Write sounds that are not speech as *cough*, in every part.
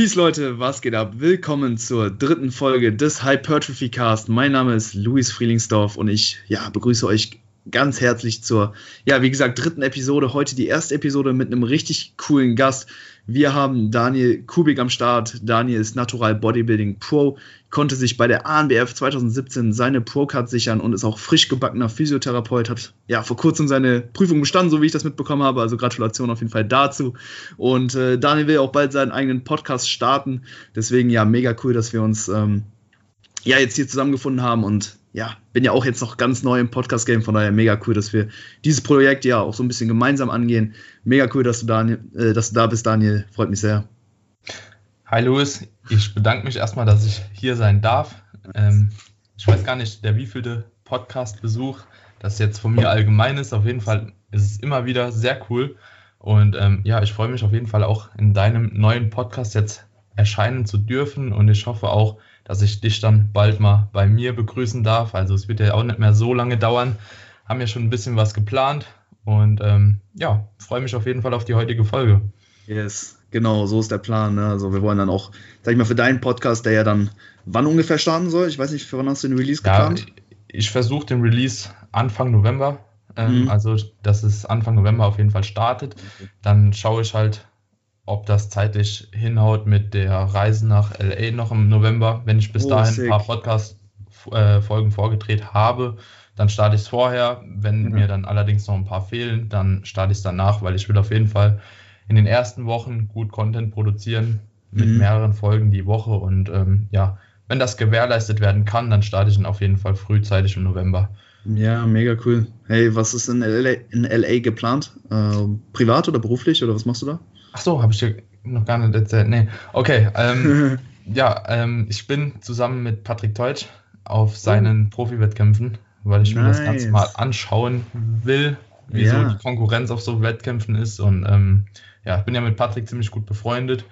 Peace Leute, was geht ab? Willkommen zur dritten Folge des Hypertrophy Cast. Mein Name ist Luis Frielingsdorf und ich ja, begrüße euch ganz herzlich zur, ja, wie gesagt, dritten Episode. Heute die erste Episode mit einem richtig coolen Gast. Wir haben Daniel Kubik am Start. Daniel ist Natural Bodybuilding Pro, konnte sich bei der ANBF 2017 seine Pro-Card sichern und ist auch frisch gebackener Physiotherapeut. Hat ja vor kurzem seine Prüfung bestanden, so wie ich das mitbekommen habe. Also Gratulation auf jeden Fall dazu. Und äh, Daniel will auch bald seinen eigenen Podcast starten. Deswegen ja, mega cool, dass wir uns ähm, ja jetzt hier zusammengefunden haben und ja, bin ja auch jetzt noch ganz neu im Podcast-Game, von daher mega cool, dass wir dieses Projekt ja auch so ein bisschen gemeinsam angehen. Mega cool, dass du, Daniel, äh, dass du da bist, Daniel. Freut mich sehr. Hi Louis, ich bedanke mich erstmal, dass ich hier sein darf. Ähm, ich weiß gar nicht, der wievielte Podcast-Besuch das jetzt von mir allgemein ist. Auf jeden Fall ist es immer wieder sehr cool. Und ähm, ja, ich freue mich auf jeden Fall auch in deinem neuen Podcast jetzt erscheinen zu dürfen. Und ich hoffe auch, dass ich dich dann bald mal bei mir begrüßen darf. Also es wird ja auch nicht mehr so lange dauern. Haben ja schon ein bisschen was geplant und ähm, ja, freue mich auf jeden Fall auf die heutige Folge. Yes, genau, so ist der Plan. Ne? Also wir wollen dann auch, sag ich mal, für deinen Podcast, der ja dann wann ungefähr starten soll. Ich weiß nicht, für wann hast du den Release geplant? Ja, ich versuche den Release Anfang November. Ähm, mhm. Also, dass es Anfang November auf jeden Fall startet. Dann schaue ich halt, ob das zeitlich hinhaut mit der Reise nach LA noch im November. Wenn ich bis oh, dahin sick. ein paar Podcast-Folgen äh, vorgedreht habe, dann starte ich es vorher. Wenn mhm. mir dann allerdings noch ein paar fehlen, dann starte ich es danach, weil ich will auf jeden Fall in den ersten Wochen gut Content produzieren mit mhm. mehreren Folgen die Woche. Und ähm, ja, wenn das gewährleistet werden kann, dann starte ich ihn auf jeden Fall frühzeitig im November. Ja, mega cool. Hey, was ist in LA, in LA geplant? Äh, privat oder beruflich oder was machst du da? Ach so, habe ich dir noch gar nicht erzählt. Nee, okay. Ähm, *laughs* ja, ähm, ich bin zusammen mit Patrick Teutsch auf seinen oh. Profi-Wettkämpfen, weil ich nice. mir das Ganze mal anschauen will, wie ja. so die Konkurrenz auf so Wettkämpfen ist. Und ähm, ja, ich bin ja mit Patrick ziemlich gut befreundet.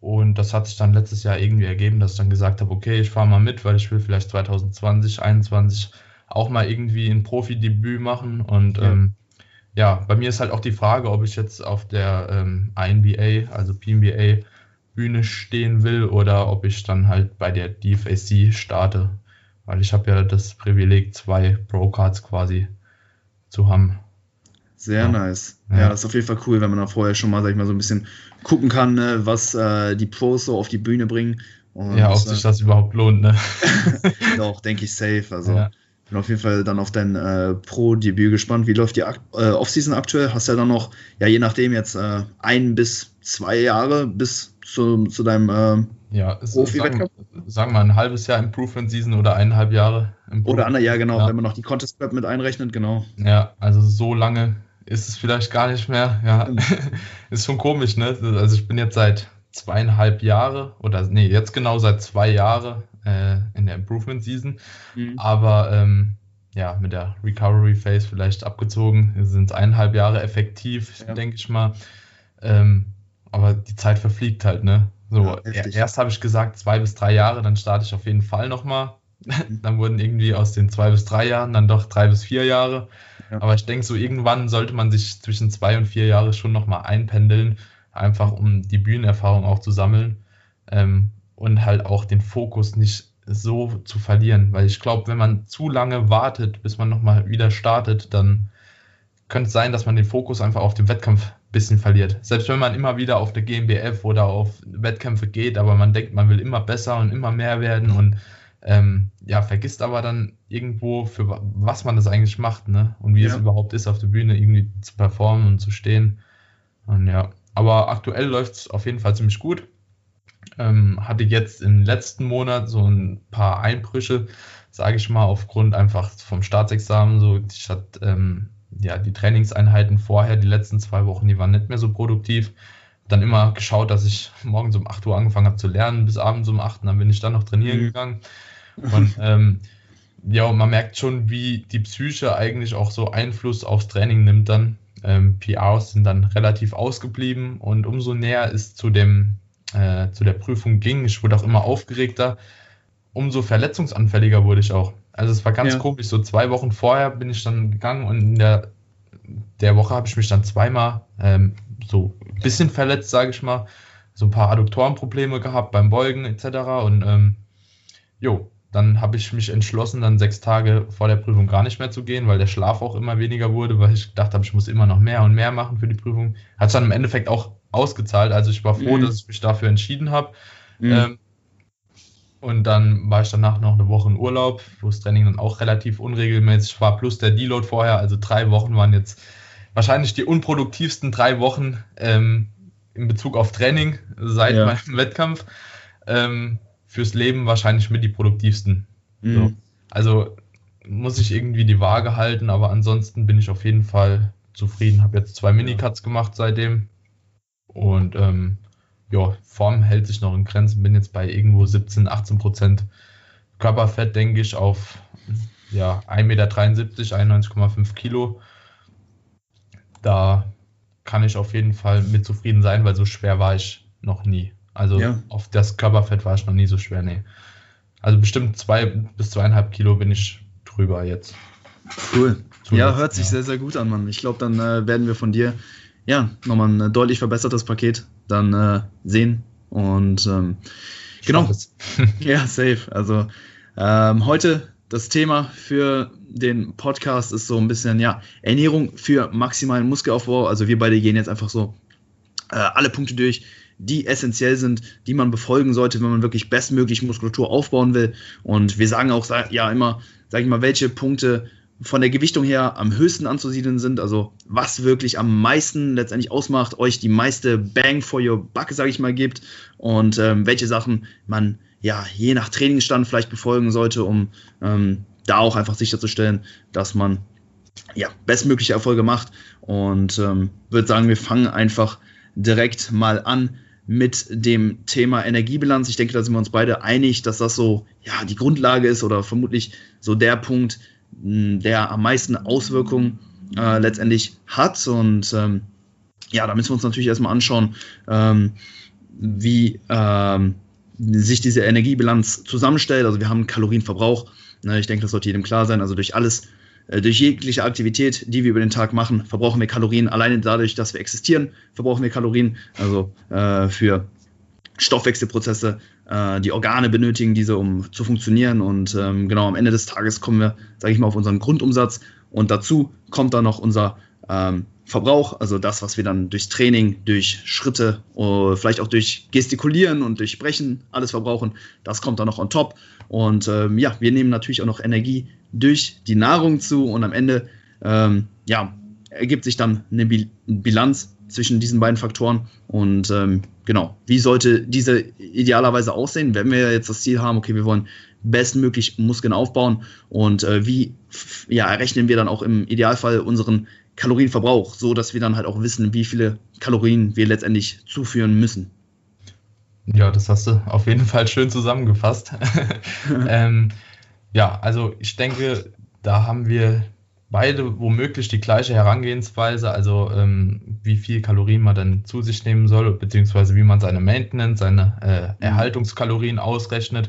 Und das hat sich dann letztes Jahr irgendwie ergeben, dass ich dann gesagt habe, okay, ich fahre mal mit, weil ich will vielleicht 2020, 2021 auch mal irgendwie ein Profi-Debüt machen. Und ja. ähm, ja, bei mir ist halt auch die Frage, ob ich jetzt auf der ähm, INBA, also PNBA Bühne stehen will oder ob ich dann halt bei der DFAC starte. Weil ich habe ja das Privileg, zwei Pro-Cards quasi zu haben. Sehr ja. nice. Ja. ja. das ist auf jeden Fall cool, wenn man da vorher schon mal, sag ich mal, so ein bisschen gucken kann, ne, was äh, die Pros so auf die Bühne bringen. Und, ja, ob sich äh, das überhaupt lohnt, ne? *laughs* Doch, denke ich safe. Also ja. Bin auf jeden Fall dann auf dein äh, Pro-Debüt gespannt. Wie läuft die äh, Offseason aktuell? Hast ja dann noch, ja, je nachdem jetzt äh, ein bis zwei Jahre bis zu, zu deinem äh, ja, Profi-Wettkampf? Sagen, sagen wir ein halbes Jahr Improvement-Season oder eineinhalb Jahre. Oder andere, ja, genau, ja. wenn man noch die Contest Prep mit einrechnet, genau. Ja, also so lange ist es vielleicht gar nicht mehr. Ja, *laughs* ist schon komisch, ne? Also ich bin jetzt seit zweieinhalb Jahre oder nee, jetzt genau seit zwei Jahren äh, in der Improvement Season. Mhm. Aber ähm, ja, mit der Recovery Phase vielleicht abgezogen, sind es eineinhalb Jahre effektiv, ja. denke ich mal. Ähm, aber die Zeit verfliegt halt, ne? So, ja, erst habe ich gesagt, zwei bis drei Jahre, dann starte ich auf jeden Fall nochmal. Mhm. *laughs* dann wurden irgendwie aus den zwei bis drei Jahren dann doch drei bis vier Jahre. Ja. Aber ich denke, so irgendwann sollte man sich zwischen zwei und vier Jahre schon nochmal einpendeln, einfach um die Bühnenerfahrung auch zu sammeln. Ähm, und halt auch den Fokus nicht so zu verlieren. Weil ich glaube, wenn man zu lange wartet, bis man nochmal wieder startet, dann könnte es sein, dass man den Fokus einfach auf den Wettkampf ein bisschen verliert. Selbst wenn man immer wieder auf der GmbF oder auf Wettkämpfe geht, aber man denkt, man will immer besser und immer mehr werden und ähm, ja, vergisst aber dann irgendwo, für was man das eigentlich macht, ne? Und wie ja. es überhaupt ist, auf der Bühne irgendwie zu performen und zu stehen. Und ja, aber aktuell läuft es auf jeden Fall ziemlich gut. Ähm, hatte jetzt im letzten Monat so ein paar Einbrüche, sage ich mal, aufgrund einfach vom Staatsexamen. So, ich hatte ähm, ja die Trainingseinheiten vorher, die letzten zwei Wochen, die waren nicht mehr so produktiv. Dann immer geschaut, dass ich morgens um 8 Uhr angefangen habe zu lernen, bis abends um 8 Uhr, dann bin ich dann noch trainieren mhm. gegangen. Und ähm, ja, man merkt schon, wie die Psyche eigentlich auch so Einfluss aufs Training nimmt dann. Ähm, PRs sind dann relativ ausgeblieben und umso näher ist zu dem äh, zu der Prüfung ging. Ich wurde auch immer aufgeregter. Umso verletzungsanfälliger wurde ich auch. Also es war ganz ja. komisch. So zwei Wochen vorher bin ich dann gegangen und in der, der Woche habe ich mich dann zweimal ähm, so ein bisschen verletzt, sage ich mal. so ein paar Adduktorenprobleme gehabt beim Beugen etc. Und ähm, jo, dann habe ich mich entschlossen, dann sechs Tage vor der Prüfung gar nicht mehr zu gehen, weil der Schlaf auch immer weniger wurde, weil ich gedacht habe, ich muss immer noch mehr und mehr machen für die Prüfung. Hat es dann im Endeffekt auch ausgezahlt. Also ich war froh, mhm. dass ich mich dafür entschieden habe. Mhm. Ähm, und dann war ich danach noch eine Woche in Urlaub, wo das Training dann auch relativ unregelmäßig war, plus der Deload vorher. Also drei Wochen waren jetzt wahrscheinlich die unproduktivsten drei Wochen ähm, in Bezug auf Training seit ja. meinem Wettkampf. Ähm, fürs Leben wahrscheinlich mit die produktivsten. Mhm. So. Also muss ich irgendwie die Waage halten, aber ansonsten bin ich auf jeden Fall zufrieden. Habe jetzt zwei Minicuts gemacht seitdem und ähm, ja, Form hält sich noch in Grenzen. Bin jetzt bei irgendwo 17, 18 Prozent Körperfett, denke ich, auf ja, 1,73 Meter, 91,5 Kilo. Da kann ich auf jeden Fall mit zufrieden sein, weil so schwer war ich noch nie. Also ja. auf das Körperfett war ich noch nie so schwer, nee. Also bestimmt zwei bis zweieinhalb Kilo bin ich drüber jetzt. Cool. Zuletzt, ja, hört sich ja. sehr, sehr gut an, Mann. Ich glaube, dann äh, werden wir von dir ja nochmal ein äh, deutlich verbessertes Paket dann äh, sehen. Und ähm, genau. *laughs* ja, safe. Also ähm, heute das Thema für den Podcast ist so ein bisschen, ja, Ernährung für maximalen Muskelaufbau. Also wir beide gehen jetzt einfach so äh, alle Punkte durch, die essentiell sind, die man befolgen sollte, wenn man wirklich bestmöglich Muskulatur aufbauen will. Und wir sagen auch ja immer, sage ich mal, welche Punkte von der Gewichtung her am höchsten anzusiedeln sind, also was wirklich am meisten letztendlich ausmacht, euch die meiste Bang for your buck, sage ich mal, gibt. Und ähm, welche Sachen man ja je nach Trainingsstand vielleicht befolgen sollte, um ähm, da auch einfach sicherzustellen, dass man ja bestmögliche Erfolge macht. Und ähm, würde sagen, wir fangen einfach direkt mal an mit dem Thema Energiebilanz. Ich denke, da sind wir uns beide einig, dass das so ja, die Grundlage ist oder vermutlich so der Punkt, der am meisten Auswirkungen äh, letztendlich hat. Und ähm, ja, da müssen wir uns natürlich erstmal anschauen, ähm, wie ähm, sich diese Energiebilanz zusammenstellt. Also wir haben einen Kalorienverbrauch. Ne, ich denke, das sollte jedem klar sein. Also durch alles durch jegliche Aktivität, die wir über den Tag machen, verbrauchen wir Kalorien. Alleine dadurch, dass wir existieren, verbrauchen wir Kalorien. Also äh, für Stoffwechselprozesse, äh, die Organe benötigen diese, um zu funktionieren. Und ähm, genau am Ende des Tages kommen wir, sage ich mal, auf unseren Grundumsatz. Und dazu kommt dann noch unser ähm, Verbrauch, also das, was wir dann durchs Training, durch Schritte, oder vielleicht auch durch Gestikulieren und durch Sprechen alles verbrauchen, das kommt dann noch on top. Und ähm, ja, wir nehmen natürlich auch noch Energie durch die Nahrung zu und am Ende ähm, ja, ergibt sich dann eine Bilanz zwischen diesen beiden Faktoren. Und ähm, genau, wie sollte diese idealerweise aussehen, wenn wir jetzt das Ziel haben, okay, wir wollen bestmöglich Muskeln aufbauen und äh, wie ja, errechnen wir dann auch im Idealfall unseren Kalorienverbrauch, so dass wir dann halt auch wissen, wie viele Kalorien wir letztendlich zuführen müssen. Ja, das hast du auf jeden Fall schön zusammengefasst. *laughs* ähm, ja, also ich denke, da haben wir beide womöglich die gleiche Herangehensweise, also ähm, wie viel Kalorien man dann zu sich nehmen soll, beziehungsweise wie man seine Maintenance, seine äh. Erhaltungskalorien ausrechnet.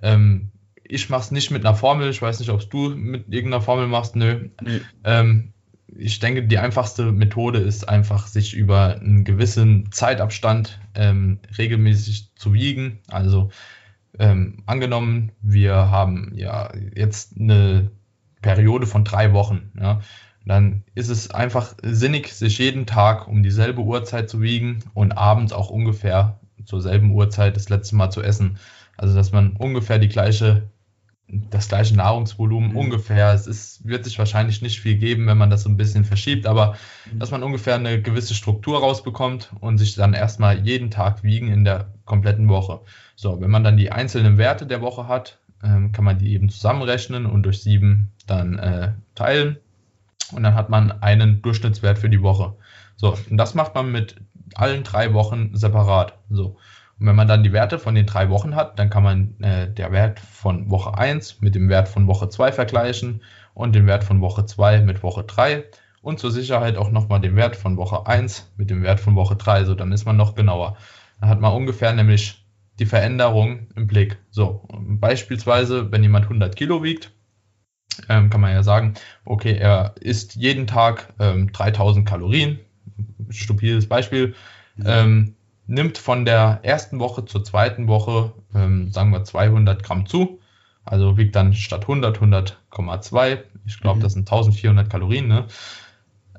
Ähm, ich mache es nicht mit einer Formel, ich weiß nicht, ob du mit irgendeiner Formel machst, nö. Nee. Ähm, ich denke, die einfachste Methode ist einfach, sich über einen gewissen Zeitabstand ähm, regelmäßig zu wiegen. Also ähm, angenommen, wir haben ja jetzt eine Periode von drei Wochen. Ja, dann ist es einfach sinnig, sich jeden Tag um dieselbe Uhrzeit zu wiegen und abends auch ungefähr zur selben Uhrzeit das letzte Mal zu essen. Also dass man ungefähr die gleiche, das gleiche Nahrungsvolumen mhm. ungefähr, es ist, wird sich wahrscheinlich nicht viel geben, wenn man das so ein bisschen verschiebt, aber mhm. dass man ungefähr eine gewisse Struktur rausbekommt und sich dann erstmal jeden Tag wiegen in der kompletten Woche. So, wenn man dann die einzelnen Werte der Woche hat, ähm, kann man die eben zusammenrechnen und durch sieben dann äh, teilen. Und dann hat man einen Durchschnittswert für die Woche. So, und das macht man mit allen drei Wochen separat. So. Und wenn man dann die Werte von den drei Wochen hat, dann kann man äh, der Wert von Woche 1 mit dem Wert von Woche 2 vergleichen und den Wert von Woche 2 mit Woche 3 und zur Sicherheit auch nochmal den Wert von Woche 1 mit dem Wert von Woche 3. So, dann ist man noch genauer. Dann hat man ungefähr nämlich die Veränderung im Blick. So, beispielsweise, wenn jemand 100 Kilo wiegt, ähm, kann man ja sagen, okay, er isst jeden Tag ähm, 3000 Kalorien, stupides Beispiel. Mhm. Ähm, nimmt von der ersten Woche zur zweiten Woche, ähm, sagen wir 200 Gramm zu. Also wiegt dann statt 100 100,2. Ich glaube, mhm. das sind 1400 Kalorien. Ne?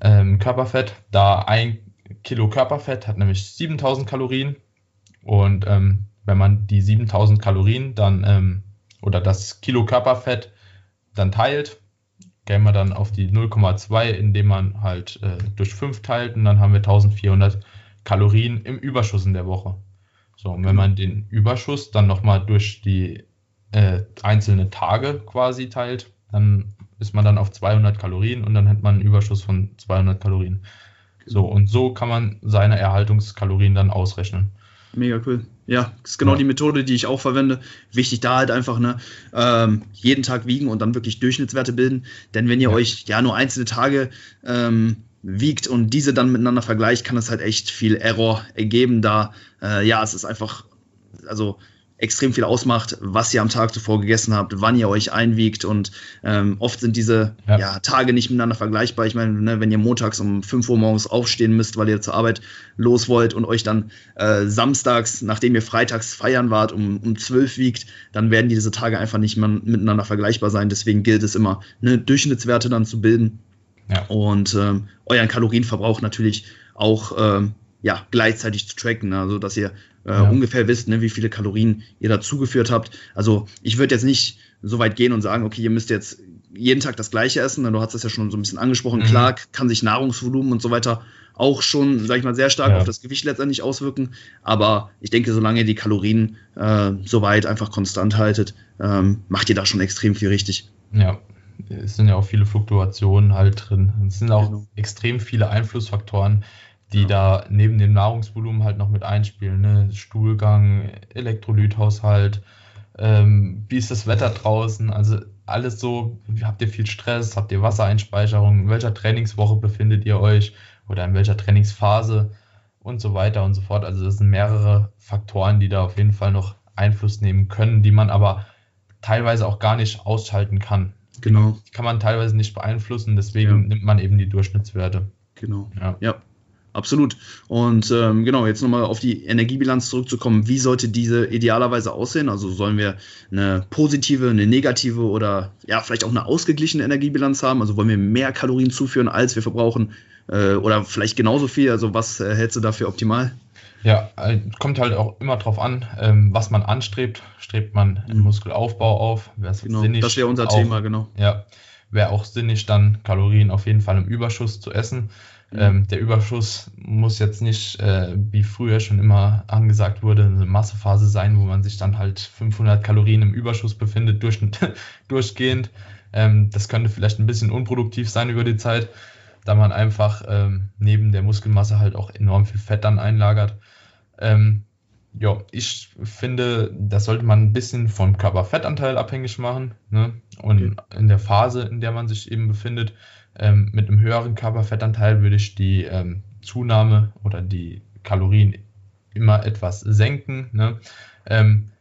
Ähm, Körperfett, da ein Kilo Körperfett hat nämlich 7000 Kalorien. Und ähm, wenn man die 7000 Kalorien dann ähm, oder das Kilo Körperfett dann teilt, gehen wir dann auf die 0,2, indem man halt äh, durch 5 teilt und dann haben wir 1400 Kalorien im Überschuss in der Woche. So, und wenn man den Überschuss dann nochmal durch die äh, einzelnen Tage quasi teilt, dann ist man dann auf 200 Kalorien und dann hat man einen Überschuss von 200 Kalorien. So, und so kann man seine Erhaltungskalorien dann ausrechnen. Mega cool. Ja, das ist genau ja. die Methode, die ich auch verwende. Wichtig da halt einfach, ne, ähm, jeden Tag wiegen und dann wirklich Durchschnittswerte bilden. Denn wenn ihr ja. euch ja nur einzelne Tage ähm, wiegt und diese dann miteinander vergleicht, kann es halt echt viel Error ergeben, da äh, ja, es ist einfach, also extrem viel ausmacht, was ihr am Tag zuvor gegessen habt, wann ihr euch einwiegt und ähm, oft sind diese ja. ja. Tage nicht miteinander vergleichbar. Ich meine, ne, wenn ihr montags um 5 Uhr morgens aufstehen müsst, weil ihr zur Arbeit los wollt und euch dann äh, samstags, nachdem ihr freitags feiern wart, um, um 12 wiegt, dann werden diese Tage einfach nicht mehr miteinander vergleichbar sein. Deswegen gilt es immer, ne, Durchschnittswerte dann zu bilden ja. und ähm, euren Kalorienverbrauch natürlich auch ähm, ja, gleichzeitig zu tracken, also dass ihr äh, ja. ungefähr wisst, ne, wie viele Kalorien ihr dazugeführt habt. Also ich würde jetzt nicht so weit gehen und sagen, okay, ihr müsst jetzt jeden Tag das gleiche essen, denn du hast das ja schon so ein bisschen angesprochen. Mhm. Klar kann sich Nahrungsvolumen und so weiter auch schon, sag ich mal, sehr stark ja. auf das Gewicht letztendlich auswirken. Aber ich denke, solange ihr die Kalorien äh, soweit einfach konstant haltet, ähm, macht ihr da schon extrem viel richtig. Ja, es sind ja auch viele Fluktuationen halt drin. Es sind auch genau. extrem viele Einflussfaktoren, die ja. da neben dem Nahrungsvolumen halt noch mit einspielen. Ne? Stuhlgang, Elektrolythaushalt, ähm, wie ist das Wetter draußen? Also alles so, habt ihr viel Stress, habt ihr Wassereinspeicherung, in welcher Trainingswoche befindet ihr euch oder in welcher Trainingsphase und so weiter und so fort. Also das sind mehrere Faktoren, die da auf jeden Fall noch Einfluss nehmen können, die man aber teilweise auch gar nicht ausschalten kann. Genau. Die kann man teilweise nicht beeinflussen, deswegen ja. nimmt man eben die Durchschnittswerte. Genau. Ja. ja. Absolut. Und ähm, genau, jetzt nochmal auf die Energiebilanz zurückzukommen. Wie sollte diese idealerweise aussehen? Also sollen wir eine positive, eine negative oder ja, vielleicht auch eine ausgeglichene Energiebilanz haben? Also wollen wir mehr Kalorien zuführen, als wir verbrauchen? Äh, oder vielleicht genauso viel? Also was äh, hältst du dafür optimal? Ja, äh, kommt halt auch immer drauf an, ähm, was man anstrebt. Strebt man einen mhm. Muskelaufbau auf? Genau, sinnig, das wäre unser auch, Thema, genau. Ja, wäre auch sinnig, dann Kalorien auf jeden Fall im Überschuss zu essen. Mhm. Ähm, der Überschuss muss jetzt nicht, äh, wie früher schon immer angesagt wurde, eine Massephase sein, wo man sich dann halt 500 Kalorien im Überschuss befindet, durch, *laughs* durchgehend. Ähm, das könnte vielleicht ein bisschen unproduktiv sein über die Zeit, da man einfach ähm, neben der Muskelmasse halt auch enorm viel Fett dann einlagert. Ähm, ja, ich finde, das sollte man ein bisschen vom Körperfettanteil abhängig machen. Ne? Und okay. in der Phase, in der man sich eben befindet, ähm, mit einem höheren Körperfettanteil würde ich die ähm, Zunahme oder die Kalorien immer etwas senken. Ne? Ähm,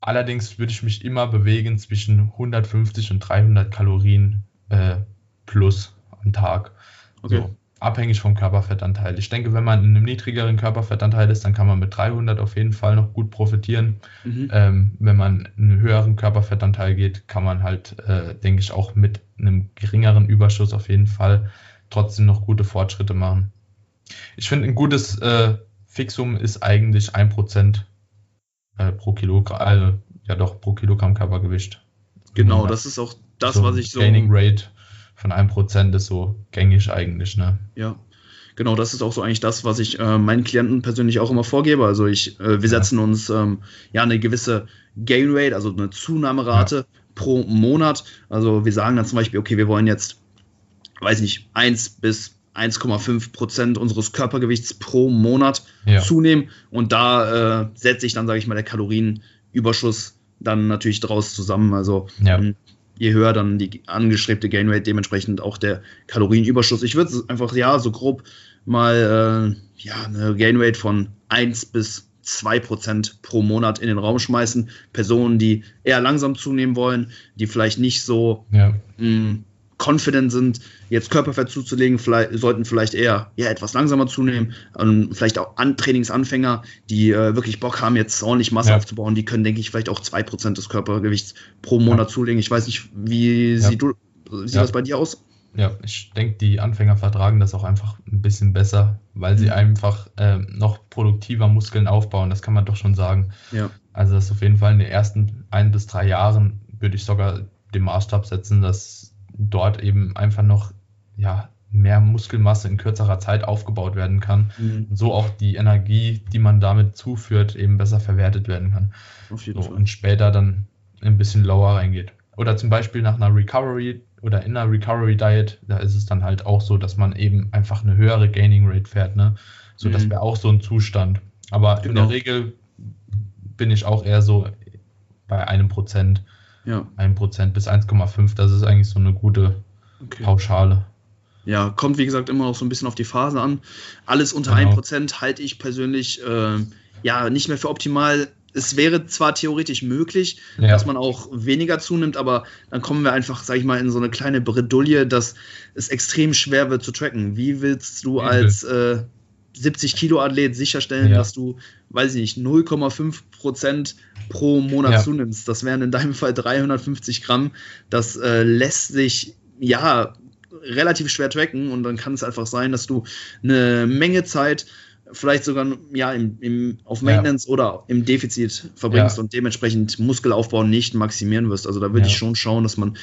allerdings würde ich mich immer bewegen zwischen 150 und 300 Kalorien äh, plus am Tag. Okay. So abhängig vom Körperfettanteil. Ich denke, wenn man in einem niedrigeren Körperfettanteil ist, dann kann man mit 300 auf jeden Fall noch gut profitieren. Mhm. Ähm, wenn man in einen höheren Körperfettanteil geht, kann man halt, äh, denke ich, auch mit einem geringeren Überschuss auf jeden Fall trotzdem noch gute Fortschritte machen. Ich finde, ein gutes äh, Fixum ist eigentlich 1% äh, pro Kilogramm, also, ja doch, pro Kilogramm Körpergewicht. Genau, das ist auch das, so was ich so. Gaining Rate von 1% ist so gängig eigentlich, ne? Ja. Genau, das ist auch so eigentlich das, was ich äh, meinen Klienten persönlich auch immer vorgebe. Also ich, äh, wir setzen ja. uns ähm, ja eine gewisse Gain Rate, also eine Zunahmerate ja. pro Monat. Also wir sagen dann zum Beispiel, okay, wir wollen jetzt, weiß nicht, 1 bis 1,5 Prozent unseres Körpergewichts pro Monat ja. zunehmen. Und da äh, setze ich dann, sage ich mal, der Kalorienüberschuss dann natürlich draus zusammen. Also ja. Je höher dann die angestrebte Gainrate, dementsprechend auch der Kalorienüberschuss. Ich würde einfach, ja, so grob mal äh, ja, eine Gainrate von 1 bis 2% pro Monat in den Raum schmeißen. Personen, die eher langsam zunehmen wollen, die vielleicht nicht so ja. mh, confident sind, jetzt Körperfett zuzulegen, vielleicht, sollten vielleicht eher ja, etwas langsamer zunehmen. Und vielleicht auch an Trainingsanfänger, die äh, wirklich Bock haben, jetzt ordentlich Masse ja. aufzubauen, die können, denke ich, vielleicht auch 2% des Körpergewichts pro Monat ja. zulegen. Ich weiß nicht, wie ja. sieht, du, sieht das bei dir aus? Ja, ich denke, die Anfänger vertragen das auch einfach ein bisschen besser, weil sie mhm. einfach äh, noch produktiver Muskeln aufbauen. Das kann man doch schon sagen. Ja. Also das ist auf jeden Fall in den ersten ein bis drei Jahren würde ich sogar den Maßstab setzen, dass dort eben einfach noch ja, mehr Muskelmasse in kürzerer Zeit aufgebaut werden kann. Mhm. So auch die Energie, die man damit zuführt, eben besser verwertet werden kann. Auf jeden so, Fall. Und später dann ein bisschen lower reingeht. Oder zum Beispiel nach einer Recovery oder in einer Recovery Diet, da ist es dann halt auch so, dass man eben einfach eine höhere Gaining Rate fährt. Ne? So, mhm. das wäre auch so ein Zustand. Aber genau. in der genau. Regel bin ich auch eher so bei einem Prozent. Ja. 1% bis 1,5, das ist eigentlich so eine gute okay. Pauschale. Ja, kommt wie gesagt immer auch so ein bisschen auf die Phase an. Alles unter genau. 1% halte ich persönlich äh, ja nicht mehr für optimal. Es wäre zwar theoretisch möglich, ja. dass man auch weniger zunimmt, aber dann kommen wir einfach, sag ich mal, in so eine kleine Bredouille, dass es extrem schwer wird zu tracken. Wie willst du als äh, 70 Kilo Athlet sicherstellen, ja. dass du, weiß ich nicht, 0,5 Prozent pro Monat ja. zunimmst. Das wären in deinem Fall 350 Gramm. Das äh, lässt sich ja relativ schwer tracken und dann kann es einfach sein, dass du eine Menge Zeit vielleicht sogar ja, im, im, auf Maintenance ja. oder im Defizit verbringst ja. und dementsprechend Muskelaufbau nicht maximieren wirst. Also da würde ja. ich schon schauen, dass man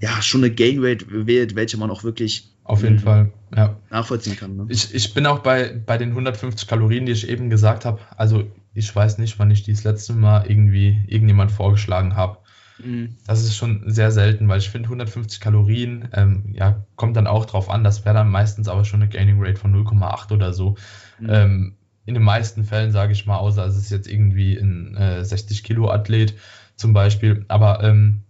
ja schon eine Gain Rate wählt, welche man auch wirklich auf jeden Fall ja. nachvollziehen kann. Ne? Ich, ich bin auch bei, bei den 150 Kalorien, die ich eben gesagt habe. Also ich weiß nicht, wann ich die das letzte Mal irgendwie irgendjemand vorgeschlagen habe. Mhm. Das ist schon sehr selten, weil ich finde 150 Kalorien, ähm, ja, kommt dann auch drauf an. Das wäre dann meistens aber schon eine Gaining Rate von 0,8 oder so. Mhm. Ähm, in den meisten Fällen sage ich mal, außer es ist jetzt irgendwie ein äh, 60 Kilo Athlet zum Beispiel. Aber ähm,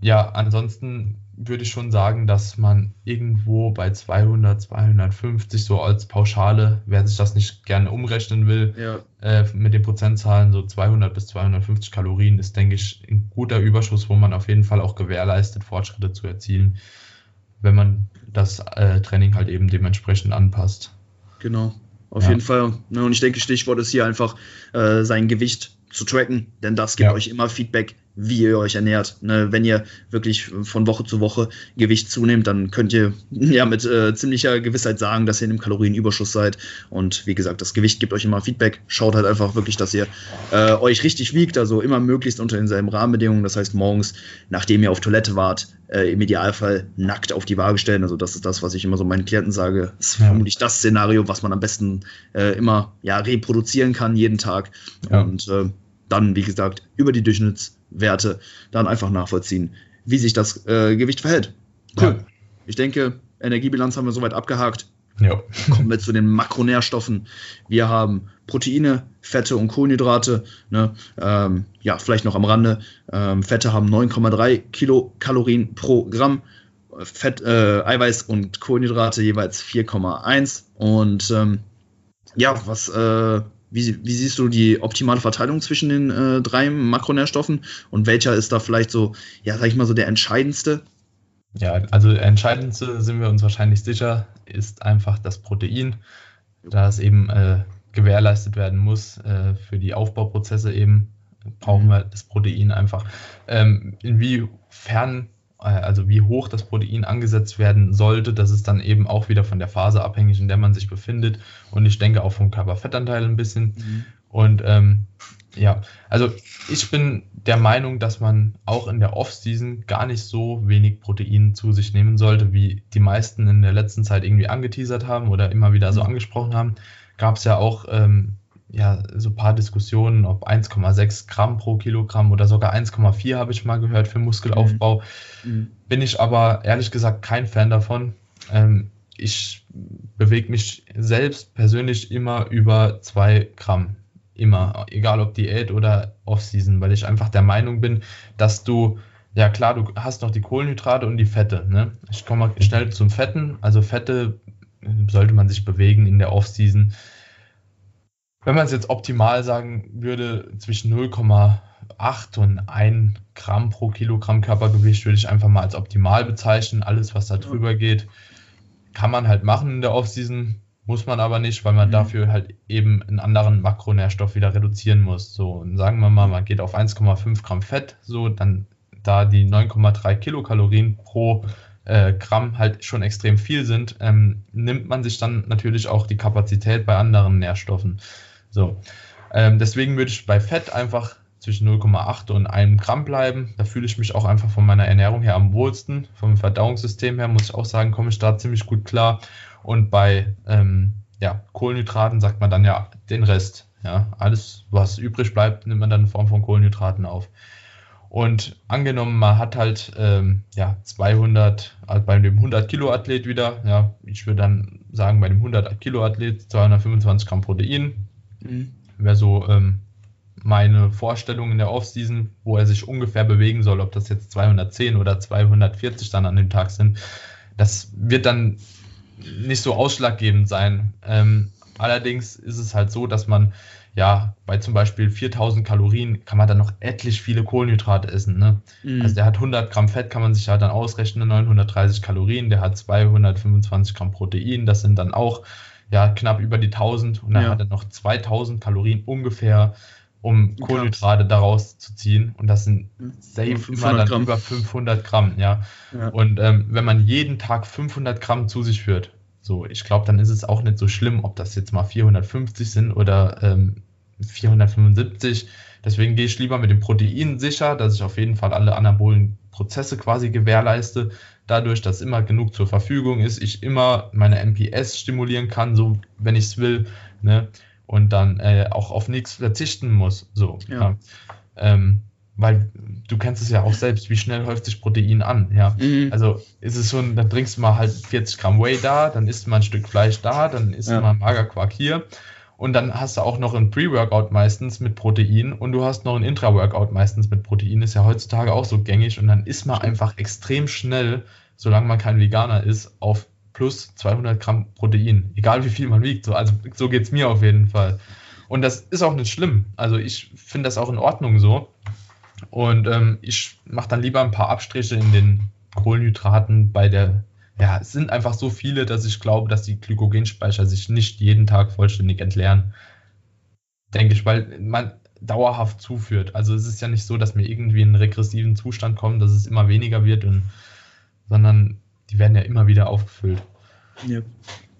ja, ansonsten würde ich schon sagen, dass man irgendwo bei 200, 250 so als Pauschale, wer sich das nicht gerne umrechnen will, ja. äh, mit den Prozentzahlen so 200 bis 250 Kalorien ist, denke ich, ein guter Überschuss, wo man auf jeden Fall auch gewährleistet, Fortschritte zu erzielen, wenn man das äh, Training halt eben dementsprechend anpasst. Genau, auf ja. jeden Fall. Ne, und ich denke, Stichwort ist hier einfach äh, sein Gewicht zu tracken, denn das gibt ja. euch immer Feedback, wie ihr euch ernährt. Ne, wenn ihr wirklich von Woche zu Woche Gewicht zunehmt, dann könnt ihr *laughs* ja mit äh, ziemlicher Gewissheit sagen, dass ihr in einem Kalorienüberschuss seid. Und wie gesagt, das Gewicht gibt euch immer Feedback. Schaut halt einfach wirklich, dass ihr äh, euch richtig wiegt, also immer möglichst unter denselben Rahmenbedingungen. Das heißt, morgens, nachdem ihr auf Toilette wart, äh, im Idealfall nackt auf die Waage stellen. Also das ist das, was ich immer so meinen Klienten sage. Das ist vermutlich das Szenario, was man am besten äh, immer ja, reproduzieren kann jeden Tag. Ja. Und äh, dann, wie gesagt, über die Durchschnittswerte dann einfach nachvollziehen, wie sich das äh, Gewicht verhält. Cool. Ja. Ich denke, Energiebilanz haben wir soweit abgehakt. Ja. Kommen wir zu den Makronährstoffen. Wir haben Proteine, Fette und Kohlenhydrate. Ne? Ähm, ja, vielleicht noch am Rande. Ähm, Fette haben 9,3 Kilokalorien pro Gramm. Fett, äh, Eiweiß und Kohlenhydrate jeweils 4,1. Und ähm, ja, was äh, wie, wie, siehst du die optimale Verteilung zwischen den äh, drei Makronährstoffen und welcher ist da vielleicht so, ja, sag ich mal so der entscheidendste? Ja, also der entscheidendste sind wir uns wahrscheinlich sicher, ist einfach das Protein, da es eben äh, gewährleistet werden muss äh, für die Aufbauprozesse eben brauchen mhm. wir das Protein einfach. Ähm, inwiefern also wie hoch das Protein angesetzt werden sollte, das ist dann eben auch wieder von der Phase abhängig, in der man sich befindet und ich denke auch vom Körperfettanteil ein bisschen. Mhm. Und ähm, ja, also ich bin der Meinung, dass man auch in der Off-Season gar nicht so wenig Protein zu sich nehmen sollte, wie die meisten in der letzten Zeit irgendwie angeteasert haben oder immer wieder so mhm. angesprochen haben. Gab es ja auch ähm, ja, so ein paar Diskussionen, ob 1,6 Gramm pro Kilogramm oder sogar 1,4 habe ich mal gehört für Muskelaufbau. Mhm. mhm. Bin ich aber ehrlich gesagt kein Fan davon. Ähm, ich bewege mich selbst persönlich immer über 2 Gramm. Immer, egal ob Diät oder Off-Season, weil ich einfach der Meinung bin, dass du, ja klar, du hast noch die Kohlenhydrate und die Fette. Ne? Ich komme mal schnell zum Fetten. Also Fette sollte man sich bewegen in der Off-Season wenn man es jetzt optimal sagen würde, zwischen 0, 0,8 und 1 Gramm pro Kilogramm Körpergewicht würde ich einfach mal als optimal bezeichnen. Alles, was da drüber geht, kann man halt machen in der Offseason, muss man aber nicht, weil man mhm. dafür halt eben einen anderen Makronährstoff wieder reduzieren muss. So, und sagen wir mal, man geht auf 1,5 Gramm Fett, so, dann da die 9,3 Kilokalorien pro äh, Gramm halt schon extrem viel sind, ähm, nimmt man sich dann natürlich auch die Kapazität bei anderen Nährstoffen. So. Ähm, deswegen würde ich bei Fett einfach zwischen 0,8 und 1 Gramm bleiben. Da fühle ich mich auch einfach von meiner Ernährung her am wohlsten. Vom Verdauungssystem her muss ich auch sagen, komme ich da ziemlich gut klar. Und bei ähm, ja, Kohlenhydraten sagt man dann ja den Rest. Ja, alles, was übrig bleibt, nimmt man dann in Form von Kohlenhydraten auf. Und angenommen, man hat halt ähm, ja, 200, also bei dem 100 Kilo Athlet wieder, ja, ich würde dann sagen, bei dem 100 Kilo Athlet 225 Gramm Protein. Mhm. Wäre so ähm, meine Vorstellung in der Offseason, wo er sich ungefähr bewegen soll, ob das jetzt 210 oder 240 dann an dem Tag sind. Das wird dann nicht so ausschlaggebend sein. Ähm, allerdings ist es halt so, dass man ja, bei zum Beispiel 4000 Kalorien kann man dann noch etlich viele Kohlenhydrate essen. Ne? Mhm. Also der hat 100 Gramm Fett, kann man sich halt dann ausrechnen, 930 Kalorien, der hat 225 Gramm Protein, das sind dann auch ja, knapp über die 1000 und dann ja. hat er noch 2000 Kalorien ungefähr, um Kohlenhydrate daraus zu ziehen und das sind safe immer dann Gramm. über 500 Gramm, ja. ja. Und ähm, wenn man jeden Tag 500 Gramm zu sich führt, so, ich glaube, dann ist es auch nicht so schlimm, ob das jetzt mal 450 sind oder ähm, 475. Deswegen gehe ich lieber mit dem Protein sicher, dass ich auf jeden Fall alle anabolen Prozesse quasi gewährleiste. Dadurch, dass immer genug zur Verfügung ist, ich immer meine MPS stimulieren kann, so wenn ich es will, ne? Und dann äh, auch auf nichts verzichten muss. So. Ja. ja. Ähm, weil du kennst es ja auch selbst, wie schnell häuft sich Protein an, ja. Mhm. Also ist es schon, dann trinkst du mal halt 40 Gramm Whey da, dann isst du mal ein Stück Fleisch da, dann isst ja. du mal Magerquark hier und dann hast du auch noch ein Pre-Workout meistens mit Protein und du hast noch ein Intra-Workout meistens mit Protein, ist ja heutzutage auch so gängig und dann isst man einfach extrem schnell, solange man kein Veganer ist, auf plus 200 Gramm Protein, egal wie viel man wiegt, so, also so geht es mir auf jeden Fall. Und das ist auch nicht schlimm, also ich finde das auch in Ordnung so. Und ähm, ich mache dann lieber ein paar Abstriche in den Kohlenhydraten bei der, ja, es sind einfach so viele, dass ich glaube, dass die Glykogenspeicher sich nicht jeden Tag vollständig entleeren. Denke ich, weil man dauerhaft zuführt. Also es ist ja nicht so, dass wir irgendwie in einen regressiven Zustand kommen, dass es immer weniger wird, und, sondern die werden ja immer wieder aufgefüllt. Ja.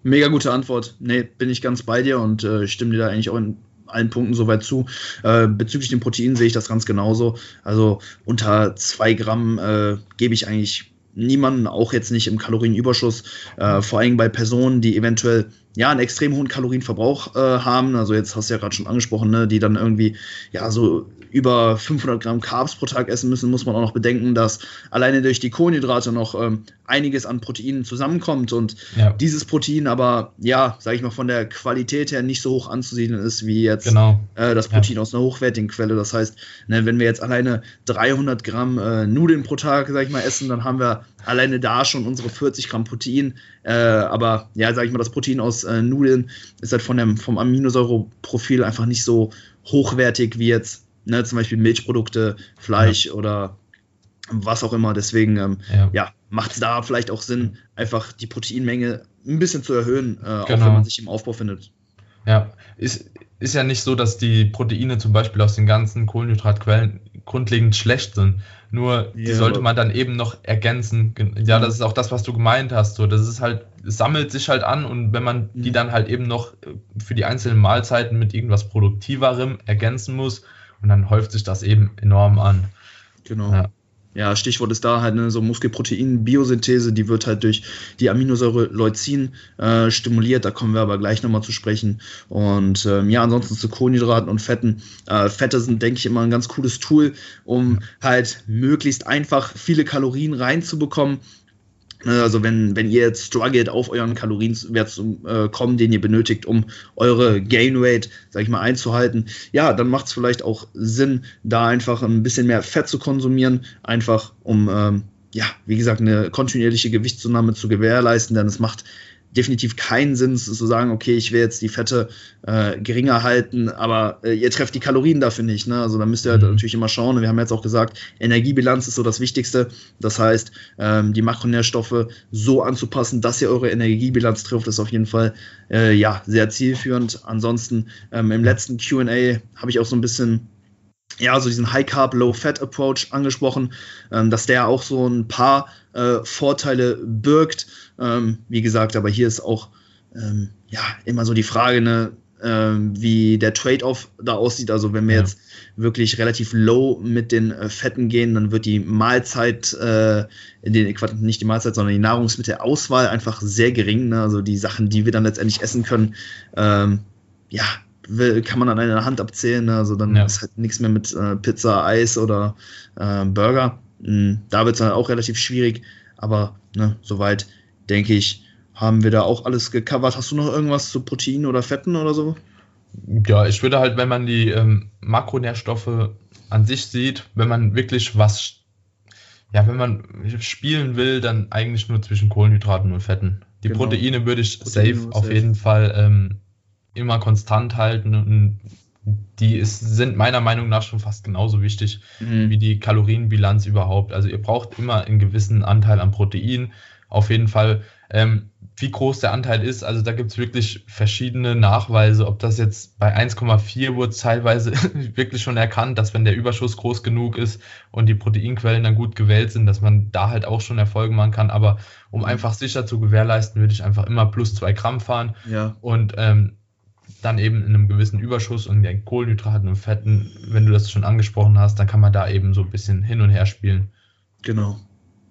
Mega gute Antwort. Nee, bin ich ganz bei dir und äh, stimme dir da eigentlich auch in allen Punkten soweit zu. Äh, bezüglich den Proteinen sehe ich das ganz genauso. Also unter zwei Gramm äh, gebe ich eigentlich niemanden, auch jetzt nicht im Kalorienüberschuss, äh, vor allem bei Personen, die eventuell ja einen extrem hohen Kalorienverbrauch äh, haben. Also jetzt hast du ja gerade schon angesprochen, ne, die dann irgendwie ja so über 500 Gramm Carbs pro Tag essen müssen, muss man auch noch bedenken, dass alleine durch die Kohlenhydrate noch ähm, einiges an Proteinen zusammenkommt und ja. dieses Protein aber, ja, sage ich mal, von der Qualität her nicht so hoch anzusiedeln ist wie jetzt genau. äh, das Protein ja. aus einer hochwertigen Quelle. Das heißt, ne, wenn wir jetzt alleine 300 Gramm äh, Nudeln pro Tag, sage ich mal, essen, dann haben wir alleine da schon unsere 40 Gramm Protein. Äh, aber ja, sage ich mal, das Protein aus äh, Nudeln ist halt von dem, vom Aminosäureprofil einfach nicht so hochwertig wie jetzt ne, zum Beispiel Milchprodukte, Fleisch ja. oder was auch immer. Deswegen ähm, ja. ja macht es da vielleicht auch Sinn, einfach die Proteinmenge ein bisschen zu erhöhen, äh, genau. auch wenn genau. man sich im Aufbau findet. Ja, ist, ist ja nicht so, dass die Proteine zum Beispiel aus den ganzen Kohlenhydratquellen grundlegend schlecht sind. Nur die sollte man dann eben noch ergänzen. Ja, das ist auch das, was du gemeint hast. So, das ist halt, es sammelt sich halt an und wenn man die mhm. dann halt eben noch für die einzelnen Mahlzeiten mit irgendwas Produktiverem ergänzen muss, und dann häuft sich das eben enorm an. Genau. Ja. Ja, Stichwort ist da halt ne, so Muskelprotein-Biosynthese, die wird halt durch die Aminosäure Leucin äh, stimuliert, da kommen wir aber gleich nochmal zu sprechen. Und ähm, ja, ansonsten zu Kohlenhydraten und Fetten. Äh, Fette sind, denke ich, immer ein ganz cooles Tool, um halt möglichst einfach viele Kalorien reinzubekommen also wenn, wenn ihr jetzt struggelt, auf euren Kalorienwert zu äh, kommen, den ihr benötigt, um eure Gain Rate, sag ich mal, einzuhalten, ja, dann macht es vielleicht auch Sinn, da einfach ein bisschen mehr Fett zu konsumieren, einfach um, ähm, ja, wie gesagt, eine kontinuierliche Gewichtszunahme zu gewährleisten, denn es macht definitiv keinen Sinn zu sagen, okay, ich will jetzt die Fette äh, geringer halten, aber äh, ihr trefft die Kalorien dafür nicht. Ne? Also da müsst ihr halt mhm. natürlich immer schauen. Wir haben jetzt auch gesagt, Energiebilanz ist so das Wichtigste. Das heißt, ähm, die Makronährstoffe so anzupassen, dass ihr eure Energiebilanz trifft, ist auf jeden Fall äh, ja sehr zielführend. Ansonsten ähm, im letzten QA habe ich auch so ein bisschen ja, so diesen High Carb, Low Fat Approach angesprochen, ähm, dass der auch so ein paar äh, Vorteile birgt. Ähm, wie gesagt, aber hier ist auch ähm, ja immer so die Frage, ne, ähm, wie der Trade-off da aussieht. Also wenn wir ja. jetzt wirklich relativ low mit den äh, Fetten gehen, dann wird die Mahlzeit, äh, den, nicht die Mahlzeit, sondern die Nahrungsmittelauswahl einfach sehr gering. Ne? Also die Sachen, die wir dann letztendlich essen können, ähm, ja, kann man an einer Hand abzählen. Ne? Also dann ja. ist halt nichts mehr mit äh, Pizza, Eis oder äh, Burger. Mhm. Da wird es dann auch relativ schwierig. Aber ne, soweit denke ich, haben wir da auch alles gecovert. Hast du noch irgendwas zu Proteinen oder Fetten oder so? Ja, ich würde halt, wenn man die ähm, Makronährstoffe an sich sieht, wenn man wirklich was, ja, wenn man spielen will, dann eigentlich nur zwischen Kohlenhydraten und Fetten. Die genau. Proteine würde ich Proteine safe auf jeden Fall ähm, immer konstant halten und die ist, sind meiner Meinung nach schon fast genauso wichtig mhm. wie die Kalorienbilanz überhaupt. Also ihr braucht immer einen gewissen Anteil an Protein. Auf jeden Fall, ähm, wie groß der Anteil ist, also da gibt es wirklich verschiedene Nachweise, ob das jetzt bei 1,4 wurde teilweise *laughs* wirklich schon erkannt, dass wenn der Überschuss groß genug ist und die Proteinquellen dann gut gewählt sind, dass man da halt auch schon Erfolge machen kann. Aber um mhm. einfach sicher zu gewährleisten, würde ich einfach immer plus zwei Gramm fahren. Ja. Und ähm, dann eben in einem gewissen Überschuss und den Kohlenhydraten und Fetten, wenn du das schon angesprochen hast, dann kann man da eben so ein bisschen hin und her spielen. Genau.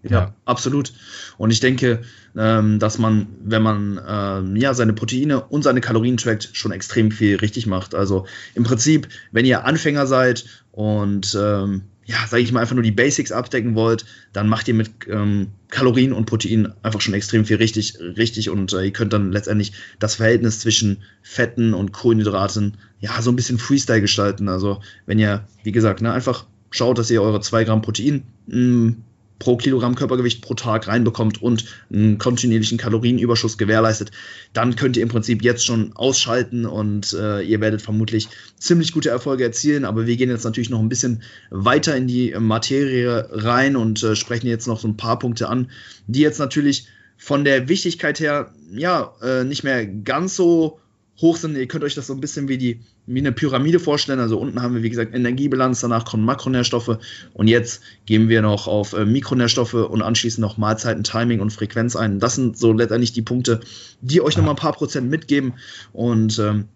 Ja, ja, absolut. Und ich denke, ähm, dass man, wenn man ähm, ja seine Proteine und seine Kalorien trackt, schon extrem viel richtig macht. Also im Prinzip, wenn ihr Anfänger seid und ähm, ja, sage ich mal, einfach nur die Basics abdecken wollt, dann macht ihr mit ähm, Kalorien und Protein einfach schon extrem viel richtig, richtig und äh, ihr könnt dann letztendlich das Verhältnis zwischen Fetten und Kohlenhydraten ja so ein bisschen Freestyle gestalten. Also wenn ihr, wie gesagt, ne, einfach schaut, dass ihr eure 2 Gramm Protein mh, mm, pro Kilogramm Körpergewicht pro Tag reinbekommt und einen kontinuierlichen Kalorienüberschuss gewährleistet, dann könnt ihr im Prinzip jetzt schon ausschalten und äh, ihr werdet vermutlich ziemlich gute Erfolge erzielen. Aber wir gehen jetzt natürlich noch ein bisschen weiter in die Materie rein und äh, sprechen jetzt noch so ein paar Punkte an, die jetzt natürlich von der Wichtigkeit her ja äh, nicht mehr ganz so hoch sind. Ihr könnt euch das so ein bisschen wie die wie eine Pyramide vorstellen. Also unten haben wir, wie gesagt, Energiebilanz, danach kommen Makronährstoffe und jetzt gehen wir noch auf äh, Mikronährstoffe und anschließend noch Mahlzeiten, Timing und Frequenz ein. Das sind so letztendlich die Punkte, die euch nochmal ein paar Prozent mitgeben und ähm,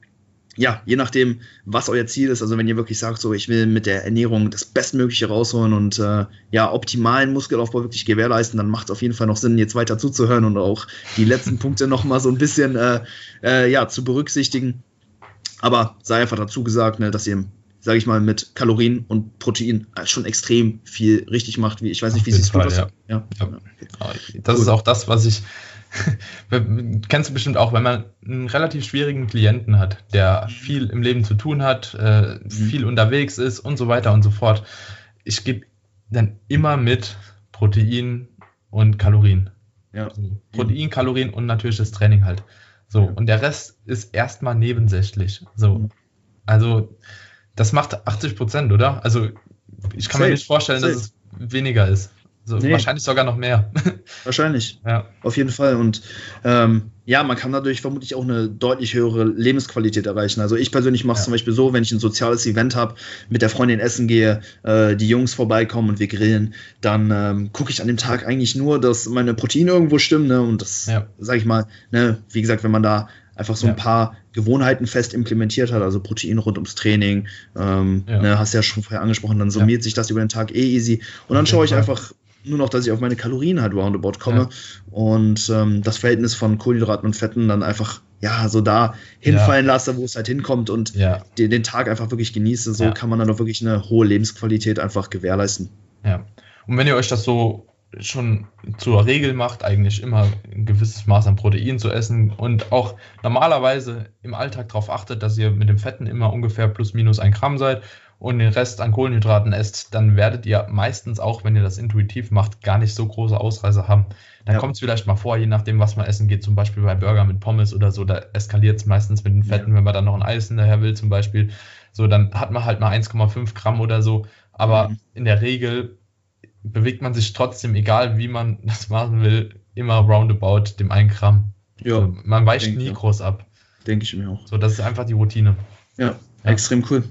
ja, je nachdem, was euer Ziel ist, also wenn ihr wirklich sagt, so ich will mit der Ernährung das Bestmögliche rausholen und äh, ja, optimalen Muskelaufbau wirklich gewährleisten, dann macht es auf jeden Fall noch Sinn, jetzt weiter zuzuhören und auch die letzten *laughs* Punkte nochmal so ein bisschen äh, äh, ja, zu berücksichtigen. Aber sei einfach dazu gesagt, ne, dass ihr, sage ich mal, mit Kalorien und Protein schon extrem viel richtig macht. Wie, ich weiß nicht, wie siehst du das? Ja. Ja. ja. Das Gut. ist auch das, was ich *laughs* Kennst du bestimmt auch, wenn man einen relativ schwierigen Klienten hat, der viel im Leben zu tun hat, äh, mhm. viel unterwegs ist und so weiter und so fort. Ich gebe dann immer mit Protein und Kalorien. Ja. Protein, Kalorien und natürlich das Training halt. So, ja. und der Rest ist erstmal nebensächlich. So, mhm. also das macht 80 Prozent, oder? Also ich kann Safe. mir nicht vorstellen, Safe. dass es weniger ist. So, nee. Wahrscheinlich sogar noch mehr. *laughs* Wahrscheinlich. Ja. Auf jeden Fall. Und ähm, ja, man kann dadurch vermutlich auch eine deutlich höhere Lebensqualität erreichen. Also ich persönlich mache es ja. zum Beispiel so, wenn ich ein soziales Event habe, mit der Freundin essen gehe, äh, die Jungs vorbeikommen und wir grillen, dann ähm, gucke ich an dem Tag eigentlich nur, dass meine Proteine irgendwo stimmen. Ne? Und das, ja. sage ich mal, ne, wie gesagt, wenn man da einfach so ein paar Gewohnheiten fest implementiert hat, also Protein rund ums Training, ähm, ja. ne, hast ja schon vorher angesprochen, dann summiert sich das über den Tag eh easy. Und dann schaue ich einfach nur noch, dass ich auf meine Kalorien halt roundabout komme ja. und ähm, das Verhältnis von Kohlenhydraten und Fetten dann einfach ja so da hinfallen ja. lasse, wo es halt hinkommt und ja. den, den, Tag einfach wirklich genieße. So kann man dann auch wirklich eine hohe Lebensqualität einfach gewährleisten. Ja. Und wenn ihr euch das so schon zur Regel macht, eigentlich immer ein gewisses Maß an Protein zu essen und auch normalerweise im Alltag darauf achtet, dass ihr mit dem Fetten immer ungefähr plus minus ein Gramm seid und den Rest an Kohlenhydraten esst, dann werdet ihr meistens auch, wenn ihr das intuitiv macht, gar nicht so große Ausreißer haben. Dann ja. kommt es vielleicht mal vor, je nachdem, was man essen geht, zum Beispiel bei Burger mit Pommes oder so, da eskaliert es meistens mit den Fetten, ja. wenn man dann noch ein Eis hinterher will zum Beispiel. So, dann hat man halt mal 1,5 Gramm oder so. Aber mhm. in der Regel bewegt man sich trotzdem, egal wie man *laughs* das machen will, immer roundabout dem 1 Gramm. Ja. So, man weicht nie groß ab. Denke ich mir auch. So, das ist einfach die Routine. Ja, ja. extrem cool.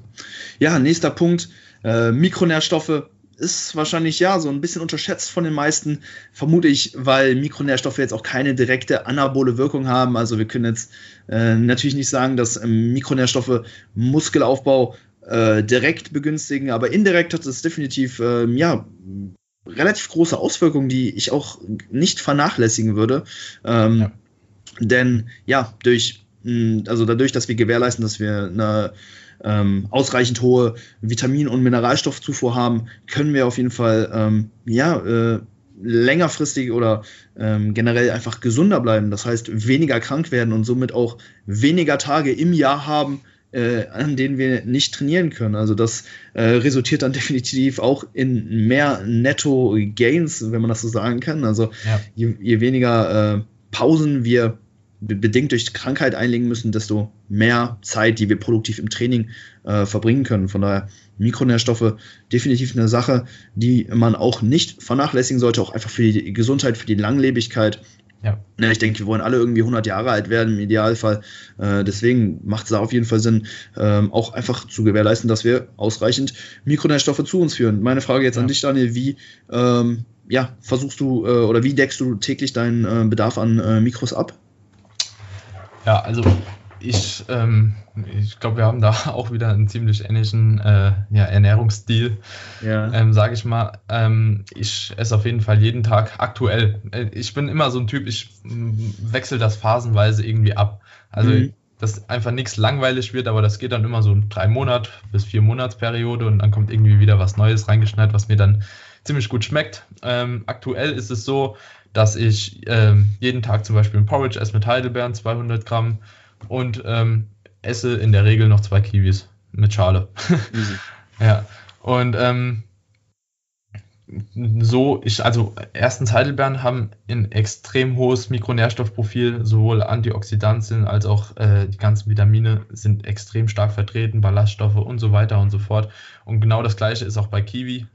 Ja, nächster Punkt. Äh, Mikronährstoffe ist wahrscheinlich ja so ein bisschen unterschätzt von den meisten, vermute ich, weil Mikronährstoffe jetzt auch keine direkte anabole Wirkung haben. Also wir können jetzt äh, natürlich nicht sagen, dass ähm, Mikronährstoffe Muskelaufbau äh, direkt begünstigen, aber indirekt hat es definitiv äh, ja relativ große Auswirkungen, die ich auch nicht vernachlässigen würde. Ähm, ja. Denn ja, durch also dadurch, dass wir gewährleisten, dass wir eine ähm, ausreichend hohe Vitamin- und Mineralstoffzufuhr haben, können wir auf jeden Fall ähm, ja, äh, längerfristig oder ähm, generell einfach gesunder bleiben. Das heißt, weniger krank werden und somit auch weniger Tage im Jahr haben, äh, an denen wir nicht trainieren können. Also das äh, resultiert dann *laughs* definitiv auch in mehr Netto-Gains, wenn man das so sagen kann. Also ja. je, je, weniger äh, Pausen wir bedingt durch Krankheit einlegen müssen, desto mehr Zeit, die wir produktiv im Training äh, verbringen können. Von daher Mikronährstoffe definitiv eine Sache, die man auch nicht vernachlässigen sollte, auch einfach für die Gesundheit, für die Langlebigkeit. Ja. ja ich denke, wir wollen alle irgendwie 100 Jahre alt werden im Idealfall. Äh, deswegen macht es da auf jeden Fall Sinn, ähm, auch einfach zu gewährleisten, dass wir ausreichend Mikronährstoffe zu uns führen. Meine Frage jetzt ja. an dich, Daniel, wie ähm, ja, versuchst du äh, oder wie deckst du täglich deinen äh, Bedarf an äh, Mikros ab? Ja, also ich, ähm, ich glaube, wir haben da *laughs* auch wieder einen ziemlich ähnlichen äh, ja, Ernährungsstil, ja. ähm, sage ich mal. Ähm, ich esse auf jeden Fall jeden Tag aktuell. Äh, ich bin immer so ein Typ, ich wechsle das phasenweise irgendwie ab. Also, mhm. dass einfach nichts langweilig wird, aber das geht dann immer so drei Monat bis vier Monatsperiode und dann kommt irgendwie wieder was Neues reingeschneit, was mir dann ziemlich gut schmeckt. Ähm, aktuell ist es so, dass ich ähm, jeden Tag zum Beispiel ein Porridge esse mit Heidelbeeren, 200 Gramm und ähm, esse in der Regel noch zwei Kiwis mit Schale. *laughs* ja, und ähm, so, ich, also erstens Heidelbeeren haben ein extrem hohes Mikronährstoffprofil, sowohl Antioxidantien als auch äh, die ganzen Vitamine sind extrem stark vertreten, Ballaststoffe und so weiter und so fort. Und genau das gleiche ist auch bei Kiwi.